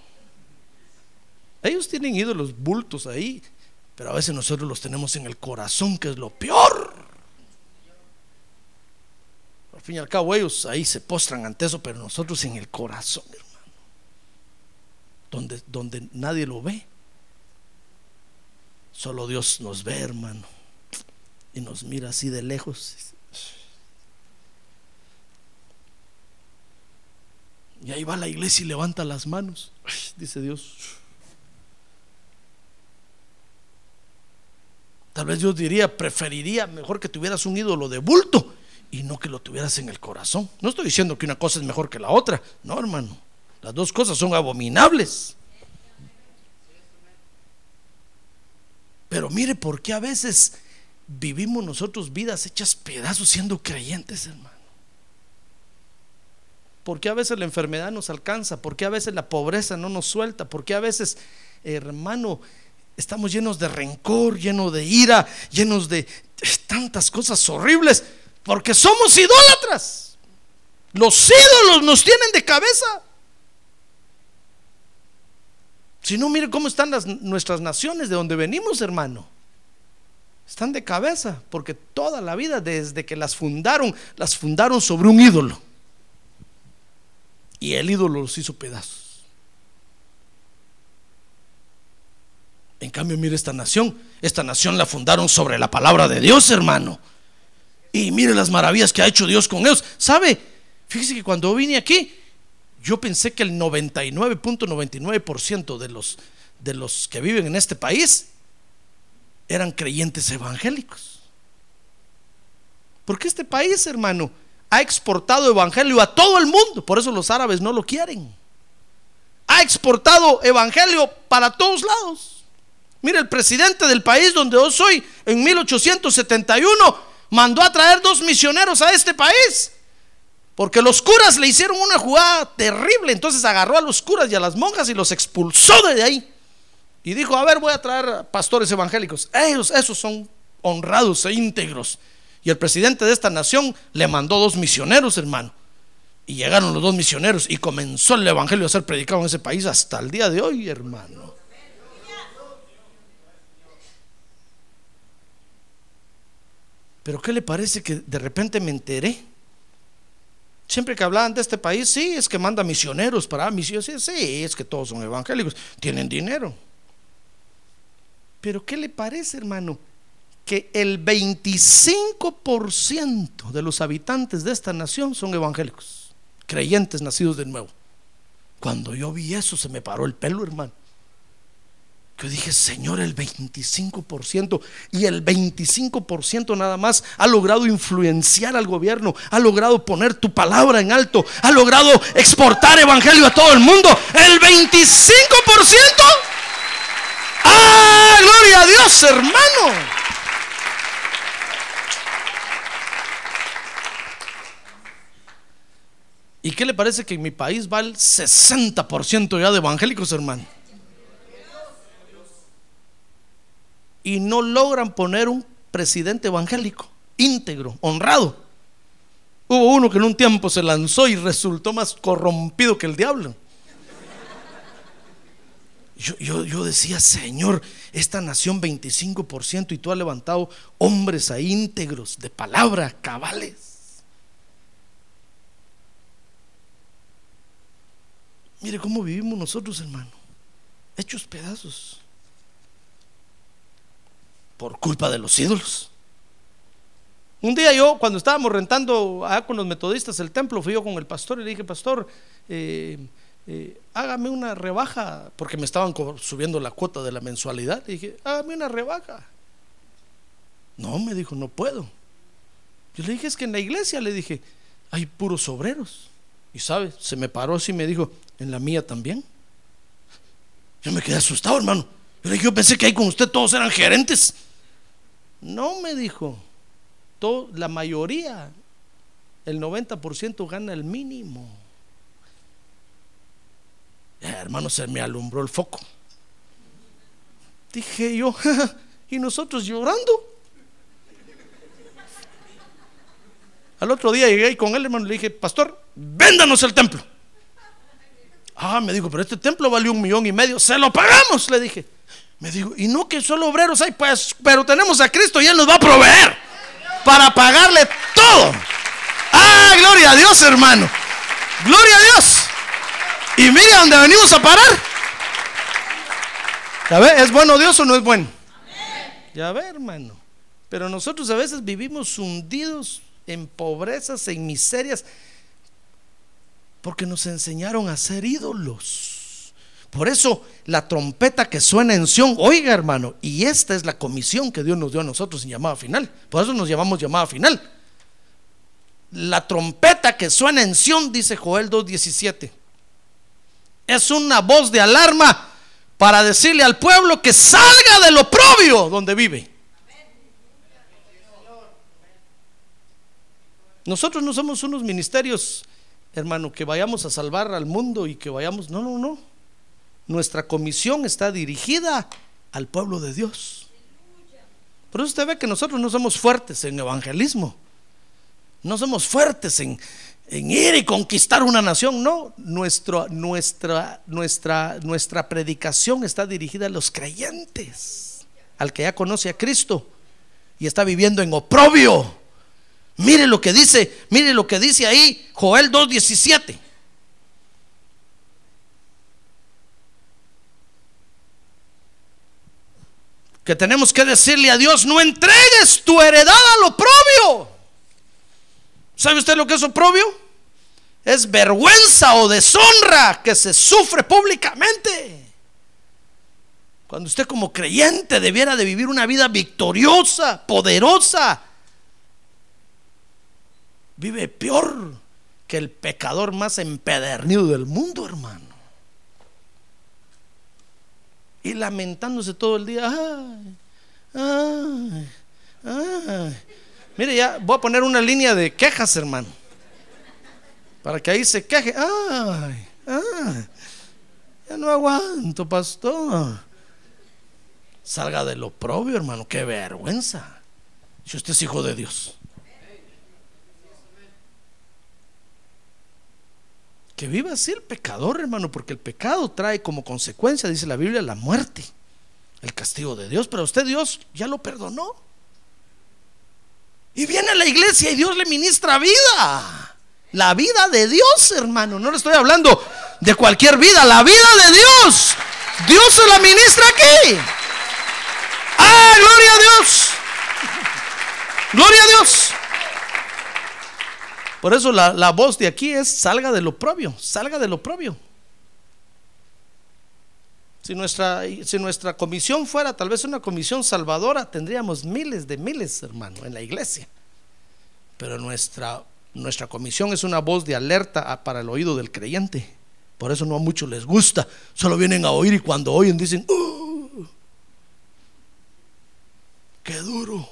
Ellos tienen ídolos bultos ahí, pero a veces nosotros los tenemos en el corazón, que es lo peor. Al fin y al cabo ellos ahí se postran ante eso, pero nosotros en el corazón, hermano. Donde, donde nadie lo ve. Solo Dios nos ve, hermano nos mira así de lejos. Y ahí va la iglesia y levanta las manos, dice Dios. Tal vez Dios diría, preferiría mejor que tuvieras un ídolo de bulto y no que lo tuvieras en el corazón. No estoy diciendo que una cosa es mejor que la otra, no hermano. Las dos cosas son abominables. Pero mire por qué a veces vivimos nosotros vidas hechas pedazos siendo creyentes, hermano. ¿Por qué a veces la enfermedad nos alcanza? ¿Por qué a veces la pobreza no nos suelta? ¿Por qué a veces, hermano, estamos llenos de rencor, llenos de ira, llenos de tantas cosas horribles? Porque somos idólatras. Los ídolos nos tienen de cabeza. Si no, mire cómo están las, nuestras naciones de donde venimos, hermano. Están de cabeza, porque toda la vida, desde que las fundaron, las fundaron sobre un ídolo. Y el ídolo los hizo pedazos. En cambio, mire esta nación. Esta nación la fundaron sobre la palabra de Dios, hermano. Y mire las maravillas que ha hecho Dios con ellos. ¿Sabe? Fíjese que cuando vine aquí, yo pensé que el 99.99% de los, de los que viven en este país eran creyentes evangélicos. Porque este país, hermano, ha exportado evangelio a todo el mundo. Por eso los árabes no lo quieren. Ha exportado evangelio para todos lados. Mire, el presidente del país donde yo soy, en 1871, mandó a traer dos misioneros a este país. Porque los curas le hicieron una jugada terrible. Entonces agarró a los curas y a las monjas y los expulsó de ahí. Y dijo, a ver, voy a traer pastores evangélicos. Ellos, esos son honrados e íntegros. Y el presidente de esta nación le mandó dos misioneros, hermano. Y llegaron los dos misioneros y comenzó el evangelio a ser predicado en ese país hasta el día de hoy, hermano. Pero ¿qué le parece que de repente me enteré? Siempre que hablaban de este país, sí, es que manda misioneros para misiones. Sí, es que todos son evangélicos, tienen dinero. Pero ¿qué le parece, hermano? Que el 25% de los habitantes de esta nación son evangélicos, creyentes nacidos de nuevo. Cuando yo vi eso, se me paró el pelo, hermano. Yo dije, Señor, el 25% y el 25% nada más ha logrado influenciar al gobierno, ha logrado poner tu palabra en alto, ha logrado exportar evangelio a todo el mundo. El 25%. ¡Ah, gloria a Dios, hermano! ¿Y qué le parece que en mi país va el 60% ya de evangélicos, hermano? y no logran poner un presidente evangélico, íntegro, honrado. Hubo uno que en un tiempo se lanzó y resultó más corrompido que el diablo. Yo, decía, Señor, esta nación 25% y tú has levantado hombres ahí íntegros, de palabra, cabales. Mire cómo vivimos nosotros, hermano, hechos pedazos por culpa de los ídolos. Un día yo, cuando estábamos rentando con los metodistas el templo, fui yo con el pastor y le dije, pastor, eh, eh, hágame una rebaja, porque me estaban subiendo la cuota de la mensualidad. Le dije, hágame una rebaja. No, me dijo, no puedo. Yo le dije, es que en la iglesia, le dije, hay puros obreros. Y sabe, se me paró así y me dijo, en la mía también. Yo me quedé asustado, hermano. Yo le dije, yo pensé que ahí con usted todos eran gerentes. No me dijo, todo, la mayoría, el 90% gana el mínimo. Hermano, se me alumbró el foco. Dije yo, y nosotros llorando. Al otro día llegué con él, hermano, le dije, pastor, véndanos el templo. Ah, me dijo, pero este templo valió un millón y medio, se lo pagamos, le dije. Me digo, y no que solo obreros hay, pues, pero tenemos a Cristo y Él nos va a proveer para pagarle todo. Ah, gloria a Dios, hermano. Gloria a Dios. Y mire a dónde venimos a parar. Ya ve, ¿es bueno Dios o no es bueno? Ya ve, hermano. Pero nosotros a veces vivimos hundidos en pobrezas, en miserias, porque nos enseñaron a ser ídolos. Por eso la trompeta que suena en Sión, oiga hermano, y esta es la comisión que Dios nos dio a nosotros en llamada final. Por eso nos llamamos llamada final. La trompeta que suena en Sión, dice Joel 2.17. es una voz de alarma para decirle al pueblo que salga del oprobio donde vive. Nosotros no somos unos ministerios, hermano, que vayamos a salvar al mundo y que vayamos, no, no, no. Nuestra comisión está dirigida al pueblo de Dios. Por eso usted ve que nosotros no somos fuertes en evangelismo. No somos fuertes en, en ir y conquistar una nación. No, nuestra, nuestra, nuestra, nuestra predicación está dirigida a los creyentes, al que ya conoce a Cristo y está viviendo en oprobio. Mire lo que dice, mire lo que dice ahí Joel 2.17. Que tenemos que decirle a Dios, no entregues tu heredad al oprobio. ¿Sabe usted lo que es oprobio? Es vergüenza o deshonra que se sufre públicamente. Cuando usted como creyente debiera de vivir una vida victoriosa, poderosa, vive peor que el pecador más empedernido del mundo, hermano. Y lamentándose todo el día. Ay, ay, Mire, ya voy a poner una línea de quejas, hermano. Para que ahí se queje. Ay, ay, ya no aguanto, pastor. Salga de lo propio, hermano. Qué vergüenza. Si usted es hijo de Dios. Que viva así el pecador, hermano, porque el pecado trae como consecuencia, dice la Biblia, la muerte, el castigo de Dios. Pero usted Dios ya lo perdonó. Y viene a la iglesia y Dios le ministra vida. La vida de Dios, hermano. No le estoy hablando de cualquier vida, la vida de Dios. Dios se la ministra aquí. ¡Ah, gloria a Dios! ¡Gloria a Dios! Por eso la, voz de aquí es salga de lo propio, salga de lo propio. Si nuestra, si nuestra comisión fuera tal vez una comisión salvadora, tendríamos miles de miles, hermano, en la iglesia. Pero nuestra, nuestra comisión es una voz de alerta para el oído del creyente. Por eso no a muchos les gusta. Solo vienen a oír y cuando oyen dicen, ¡Oh! ¡Qué duro!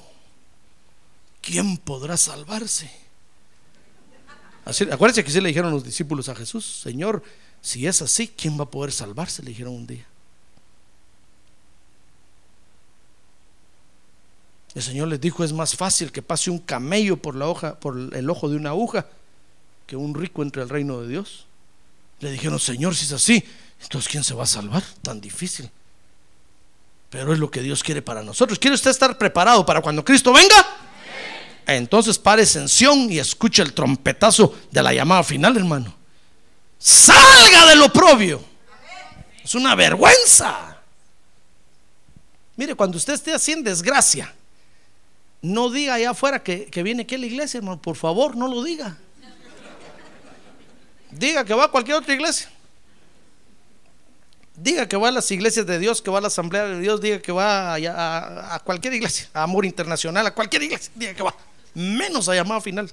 ¿Quién podrá salvarse? acuérdense que sí le dijeron los discípulos a Jesús, Señor, si es así, ¿quién va a poder salvarse? Le dijeron un día. El Señor les dijo, es más fácil que pase un camello por la hoja, por el ojo de una aguja, que un rico entre el reino de Dios. Le dijeron, Señor, si es así, entonces ¿quién se va a salvar? Tan difícil. Pero es lo que Dios quiere para nosotros. ¿Quiere usted estar preparado para cuando Cristo venga? Entonces pare ascensión y escuche el trompetazo de la llamada final, hermano. Salga del oprobio. Es una vergüenza. Mire, cuando usted esté así en desgracia, no diga allá afuera que, que viene aquí a la iglesia, hermano. Por favor, no lo diga. Diga que va a cualquier otra iglesia. Diga que va a las iglesias de Dios, que va a la asamblea de Dios, diga que va a, cualquier iglesia, a Amor Internacional, a cualquier iglesia, diga que va menos a llamada final.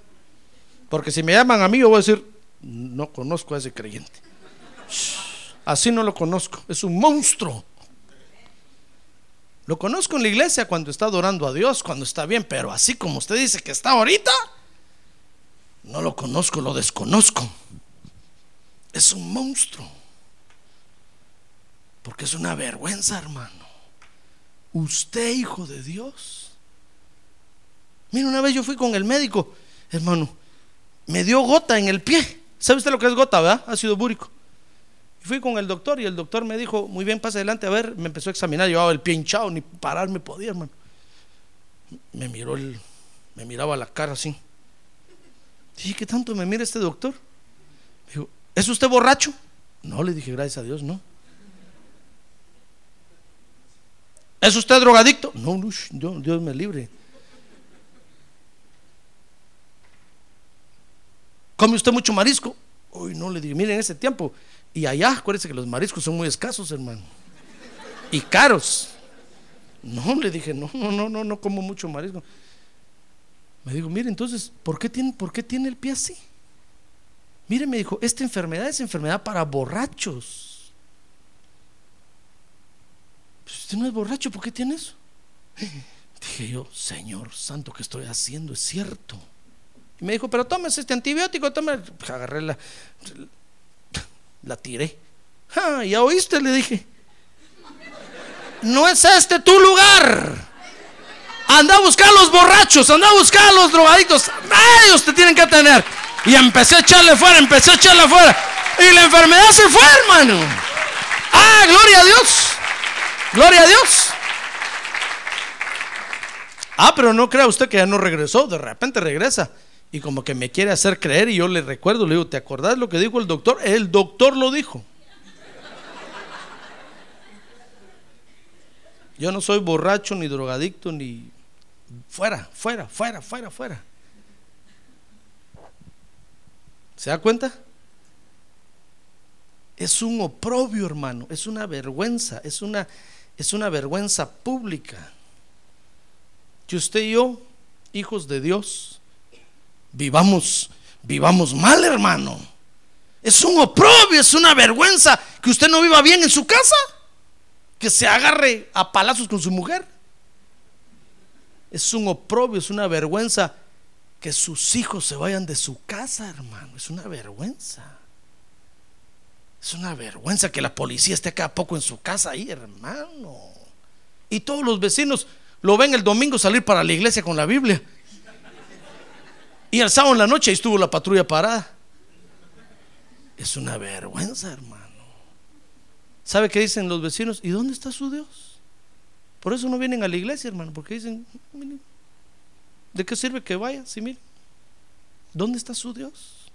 Porque si me llaman a mí, yo voy a decir, no conozco a ese creyente. Así no lo conozco, es un monstruo. Lo conozco en la iglesia cuando está adorando a Dios, cuando está bien, pero así como usted dice que está ahorita, no lo conozco, lo desconozco. Es un monstruo. Porque es una vergüenza, hermano. Usted, hijo de Dios, Mira, una vez yo fui con el médico, hermano, me dio gota en el pie. ¿Sabe usted lo que es gota, verdad? Ácido búrico. Fui con el doctor y el doctor me dijo, muy bien, pase adelante, a ver, me empezó a examinar, llevaba el pie hinchado, ni pararme podía, hermano. Me miró el, me miraba la cara así. Dije, ¿qué tanto me mira este doctor? Me dijo, ¿es usted borracho? No, le dije, gracias a Dios, no. ¿Es usted drogadicto? No, no Dios me libre. ¿Come usted mucho marisco? Uy, no, le dije, miren, en ese tiempo. Y allá, acuérdense que los mariscos son muy escasos, hermano. Y caros. No, le dije, no, no, no, no, no como mucho marisco. Me dijo, mire, entonces, ¿por qué tiene, por qué tiene el pie así? Mire, me dijo, esta enfermedad es enfermedad para borrachos. Pues usted no es borracho, ¿por qué tiene eso? Dije yo, Señor Santo, ¿qué estoy haciendo? Es cierto. Y me dijo, pero tomes este antibiótico, tome. Pues agarré la, la tiré. Ah, ya oíste, le dije. No es este tu lugar. Anda a buscar a los borrachos, anda a buscar a los drogadictos. Ellos te tienen que tener. Y empecé a echarle fuera, empecé a echarle fuera. Y la enfermedad se fue, hermano. Ah, gloria a Dios. Gloria a Dios. Ah, pero no crea usted que ya no regresó. De repente regresa. Y como que me quiere hacer creer. Y yo le recuerdo, le digo, ¿te acordás lo que dijo el doctor? El doctor lo dijo. Yo no soy borracho, ni drogadicto, ni fuera, fuera, fuera, fuera, fuera. ¿Se da cuenta? Es un oprobio, hermano, es una vergüenza, es una, es una vergüenza pública. Que usted y yo, hijos de Dios, vivamos, vivamos mal, hermano. Es un oprobio, es una vergüenza que usted no viva bien en su casa, que se agarre a palazos con su mujer. Es un oprobio, es una vergüenza que sus hijos se vayan de su casa, hermano. Es una vergüenza. Es una vergüenza que la policía esté cada poco en su casa ahí, hermano. Y todos los vecinos lo ven el domingo salir para la iglesia con la Biblia. Y el sábado en la noche ahí estuvo la patrulla parada. Es una vergüenza, hermano. ¿Sabe qué dicen los vecinos? ¿Y dónde está su Dios? Por eso no vienen a la iglesia, hermano, porque dicen, ¿de qué sirve que vaya? Sí, mire, ¿dónde está su Dios?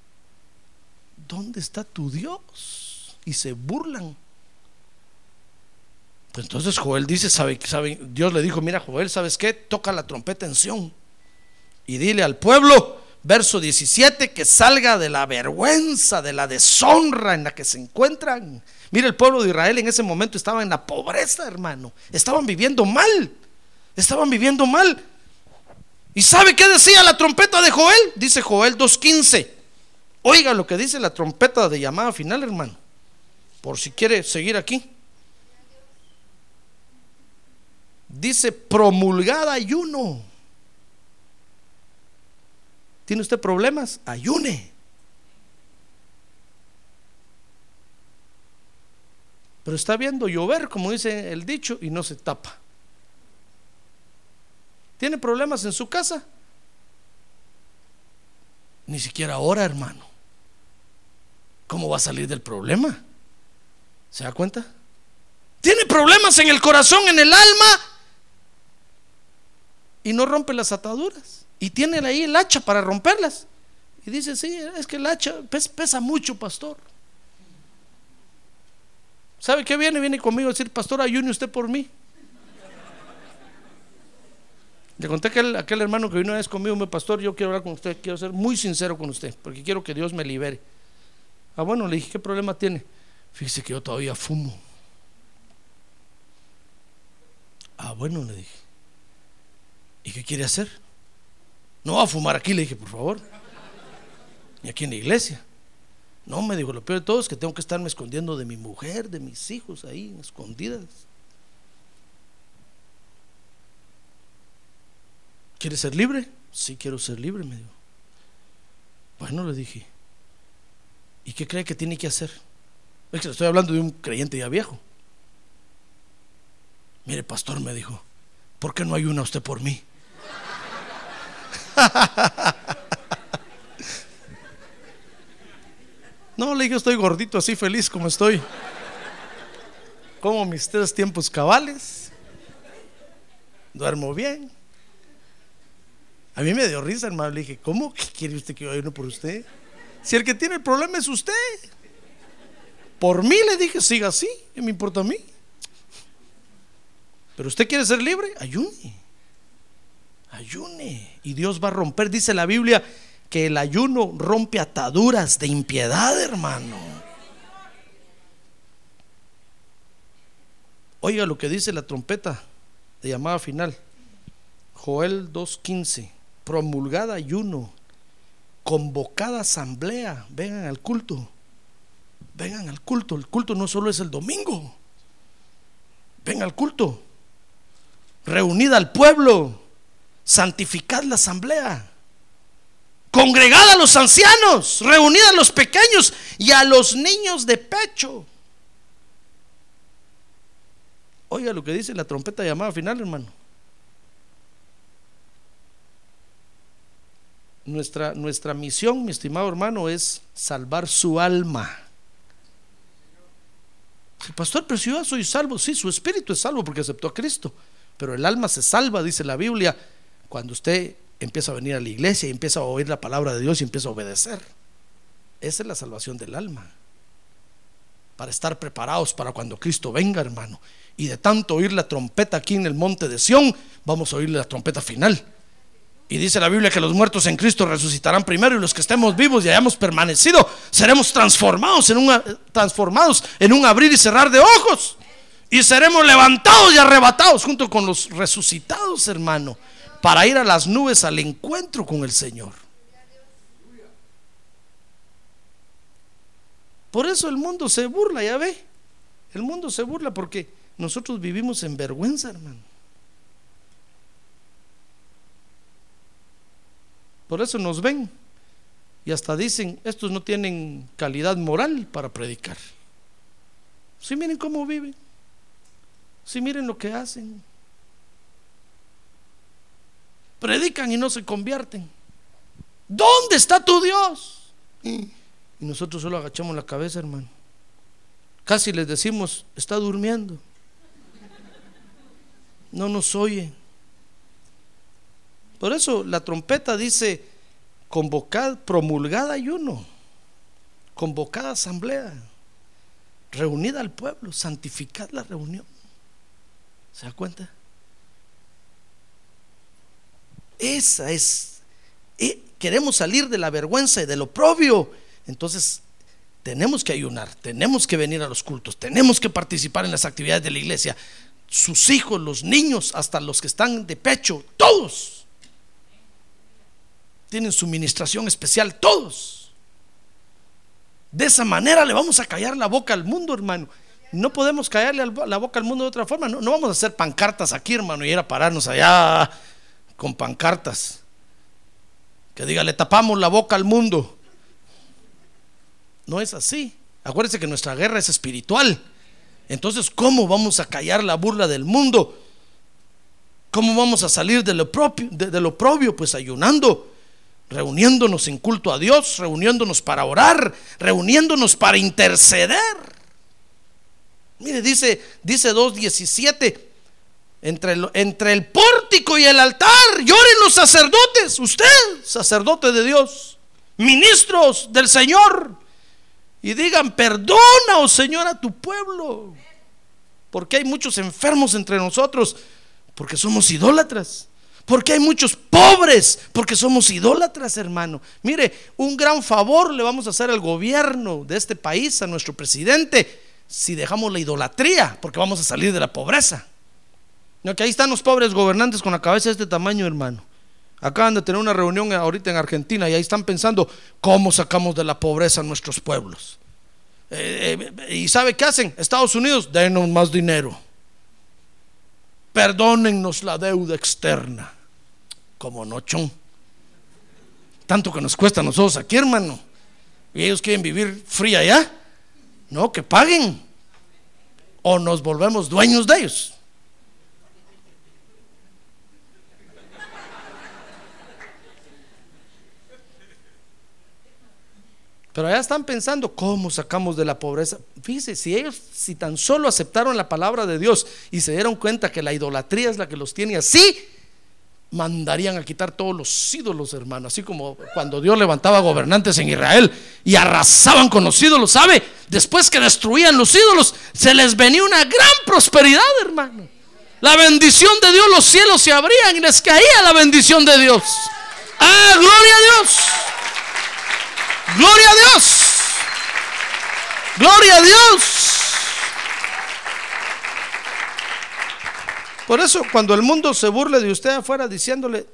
¿Dónde está tu Dios? Y se burlan. Pues entonces Joel dice, sabe, sabe, Dios le dijo, mira Joel, ¿sabes qué? Toca la trompeta en Sión y dile al pueblo, verso 17, que salga de la vergüenza, de la deshonra en la que se encuentran. Mira, el pueblo de Israel en ese momento estaba en la pobreza, hermano. Estaban viviendo mal. Estaban viviendo mal. ¿Y sabe qué decía la trompeta de Joel? Dice Joel 2.15. Oiga lo que dice la trompeta de llamada final, hermano. Por si quiere seguir aquí. Dice promulgada ayuno. ¿Tiene usted problemas? Ayune. Pero está viendo llover, como dice el dicho, y no se tapa. ¿Tiene problemas en su casa? Ni siquiera ahora, hermano. ¿Cómo va a salir del problema? ¿Se da cuenta? Tiene problemas en el corazón, en el alma, y no rompe las ataduras. Y tiene ahí el hacha para romperlas. Y dice, sí, es que el hacha pesa mucho, pastor. ¿Sabe qué viene? Viene conmigo a decir, pastor, ayune usted por mí. Le conté a aquel, aquel hermano que vino una vez conmigo, me pastor, yo quiero hablar con usted, quiero ser muy sincero con usted, porque quiero que Dios me libere. Ah, bueno, le dije, ¿qué problema tiene? Fíjese que yo todavía fumo. Ah, bueno, le dije. ¿Y qué quiere hacer? No va a fumar aquí, le dije, por favor. Y aquí en la iglesia. No, me dijo, lo peor de todo es que tengo que estarme escondiendo de mi mujer, de mis hijos ahí, escondidas. ¿Quieres ser libre? Sí, quiero ser libre, me dijo. Bueno, le dije. ¿Y qué cree que tiene que hacer? Es que estoy hablando de un creyente ya viejo. Mire, pastor, me dijo, ¿por qué no ayuna usted por mí? No, le dije, estoy gordito, así feliz como estoy. Como mis tres tiempos cabales. Duermo bien. A mí me dio risa, hermano. Le dije, ¿cómo quiere usted que yo ayune por usted? Si el que tiene el problema es usted. Por mí le dije, siga así, ¿qué me importa a mí? Pero usted quiere ser libre, ayune. Ayune. Y Dios va a romper, dice la Biblia, que el ayuno rompe ataduras de impiedad, hermano. Oiga lo que dice la trompeta de llamada final. Joel 2.15. Promulgada ayuno. Convocada asamblea. Vengan al culto. Vengan al culto. El culto no solo es el domingo. Venga al culto. Reunida al pueblo. Santificad la asamblea. Congregad a los ancianos. Reunid a los pequeños y a los niños de pecho. Oiga lo que dice la trompeta llamada final, hermano. Nuestra, nuestra misión, mi estimado hermano, es salvar su alma. El pastor, pero si yo soy salvo, sí, su espíritu es salvo porque aceptó a Cristo, pero el alma se salva, dice la Biblia, cuando usted empieza a venir a la iglesia y empieza a oír la palabra de Dios y empieza a obedecer. Esa es la salvación del alma. Para estar preparados para cuando Cristo venga, hermano. Y de tanto oír la trompeta aquí en el monte de Sión, vamos a oír la trompeta final. Y dice la Biblia que los muertos en Cristo resucitarán primero y los que estemos vivos y hayamos permanecido seremos transformados en un, transformados en un abrir y cerrar de ojos. Y seremos levantados y arrebatados junto con los resucitados, hermano, para ir a las nubes al encuentro con el Señor. Por eso el mundo se burla, ya ve. El mundo se burla porque nosotros vivimos en vergüenza, hermano. Por eso nos ven y hasta dicen, estos no tienen calidad moral para predicar. Si miren cómo viven, si miren lo que hacen, predican y no se convierten. ¿Dónde está tu Dios? Y nosotros solo agachamos la cabeza, hermano. Casi les decimos, está durmiendo. No nos oye. Por eso la trompeta dice, convocad, promulgada ayuno, convocada asamblea, reunida al pueblo, santificad la reunión. ¿Se da cuenta? Esa es, eh, queremos salir de la vergüenza y de lo propio. Entonces, tenemos que ayunar, tenemos que venir a los cultos, tenemos que participar en las actividades de la iglesia. Sus hijos, los niños, hasta los que están de pecho, todos tienen su ministración especial, todos. De esa manera le vamos a callar la boca al mundo, hermano. No podemos callarle la boca al mundo de otra forma. No, vamos a hacer pancartas aquí, hermano, y ir a pararnos allá con pancartas. Que diga, le tapamos la boca al mundo. No es así. Acuérdense que nuestra guerra es espiritual. Entonces, ¿cómo vamos a callar la burla del mundo? ¿Cómo vamos a salir de lo propio? De, lo propio? Pues ayunando reuniéndonos en culto a Dios, reuniéndonos para orar, reuniéndonos para interceder. Mire, dice, dice 2.17, entre el, pórtico y el altar, lloren los sacerdotes, usted, sacerdote de Dios, ministros del Señor, y digan, perdona, oh Señor, a tu pueblo, porque hay muchos enfermos entre nosotros, porque somos idólatras. Porque hay muchos pobres, porque somos idólatras, hermano. Mire, un gran favor le vamos a hacer al gobierno de este país, a nuestro presidente, si dejamos la idolatría, porque vamos a salir de la pobreza. No, que ahí están los pobres gobernantes con la cabeza de este tamaño, hermano. Acaban de tener una reunión ahorita en Argentina y ahí están pensando cómo sacamos de la pobreza a nuestros pueblos. Eh, eh, ¿Y sabe qué hacen? Estados Unidos, denos más dinero. Perdónennos la deuda externa como nochón. Tanto que nos cuesta a nosotros aquí, hermano. Y ellos quieren vivir fría allá. No, que paguen. O nos volvemos dueños de ellos. Pero allá están pensando cómo sacamos de la pobreza. Fíjense, si ellos, si tan solo aceptaron la palabra de Dios y se dieron cuenta que la idolatría es la que los tiene así, mandarían a quitar todos los ídolos, hermano. Así como cuando Dios levantaba gobernantes en Israel y arrasaban con los ídolos, ¿sabe? Después que destruían los ídolos, se les venía una gran prosperidad, hermano. La bendición de Dios, los cielos se abrían y les caía la bendición de Dios. Ah, gloria a Dios. Gloria a Dios. Gloria a Dios. Por eso cuando el mundo se burle de usted afuera diciéndole,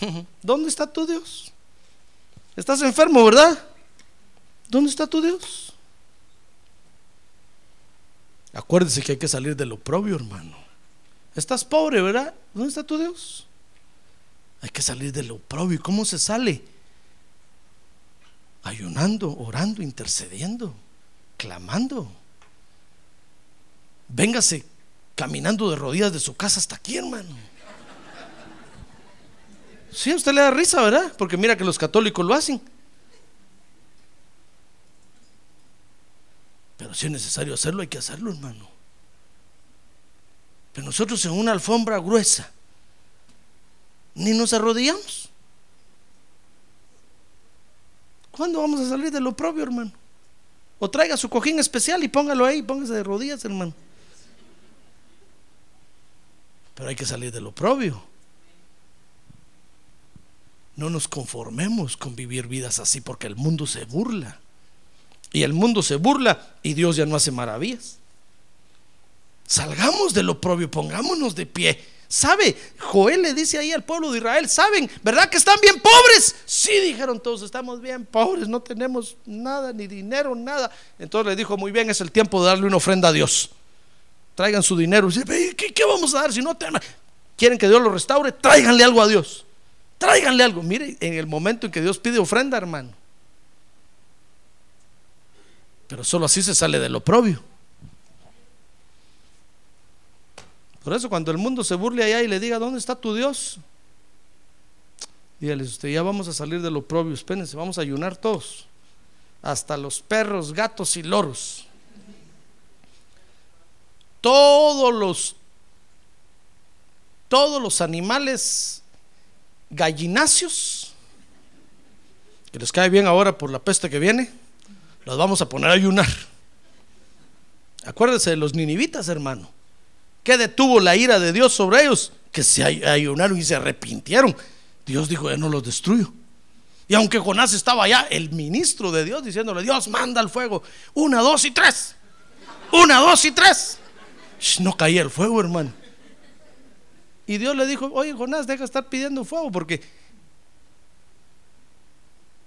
¿dónde está tu Dios? Estás enfermo, ¿verdad? ¿Dónde está tu Dios? Acuérdese que hay que salir de lo propio, hermano. Estás pobre, ¿verdad? ¿Dónde está tu Dios? Hay que salir de lo propio. ¿Y cómo se sale? Ayunando, orando, intercediendo, clamando. Véngase caminando de rodillas de su casa hasta aquí, hermano. Sí, a usted le da risa, ¿verdad? Porque mira que los católicos lo hacen. Pero si es necesario hacerlo, hay que hacerlo, hermano. Pero nosotros en una alfombra gruesa, ni nos arrodillamos. ¿Cuándo vamos a salir de lo propio, hermano? O traiga su cojín especial y póngalo ahí, póngase de rodillas, hermano. Pero hay que salir de lo propio. No nos conformemos con vivir vidas así porque el mundo se burla. Y el mundo se burla y Dios ya no hace maravillas. Salgamos de lo propio, pongámonos de pie. ¿Sabe? Joel le dice ahí al pueblo de Israel, ¿saben? ¿Verdad que están bien pobres? Sí, dijeron todos, estamos bien pobres, no tenemos nada, ni dinero, nada. Entonces le dijo, muy bien, es el tiempo de darle una ofrenda a Dios. Traigan su dinero. ¿Qué, qué vamos a dar si no quieren que Dios lo restaure? Tráiganle algo a Dios. Tráiganle algo. Mire, en el momento en que Dios pide ofrenda, hermano. Pero solo así se sale de lo propio. Por eso cuando el mundo se burle allá y le diga, ¿dónde está tu Dios? Dígale usted, ya vamos a salir de lo propio, espérense, vamos a ayunar todos. Hasta los perros, gatos y loros. Todos los todos los animales gallináceos que les cae bien ahora por la peste que viene, los vamos a poner a ayunar. Acuérdese de los ninivitas, hermano. ¿Qué detuvo la ira de Dios sobre ellos? Que se ayunaron y se arrepintieron. Dios dijo, ya no los destruyo. Y aunque Jonás estaba allá, el ministro de Dios diciéndole, Dios manda el fuego. Una, dos y tres. Una, dos y tres. no caía el fuego, hermano. Y Dios le dijo, oye Jonás, deja de estar pidiendo fuego porque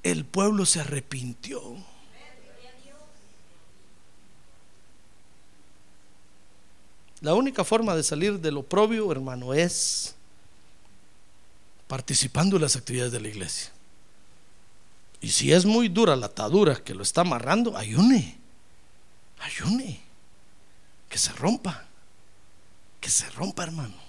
el pueblo se arrepintió. La única forma de salir de lo propio, hermano, es participando en las actividades de la iglesia. Y si es muy dura la atadura que lo está amarrando, ayune, ayune, que se rompa, que se rompa, hermano.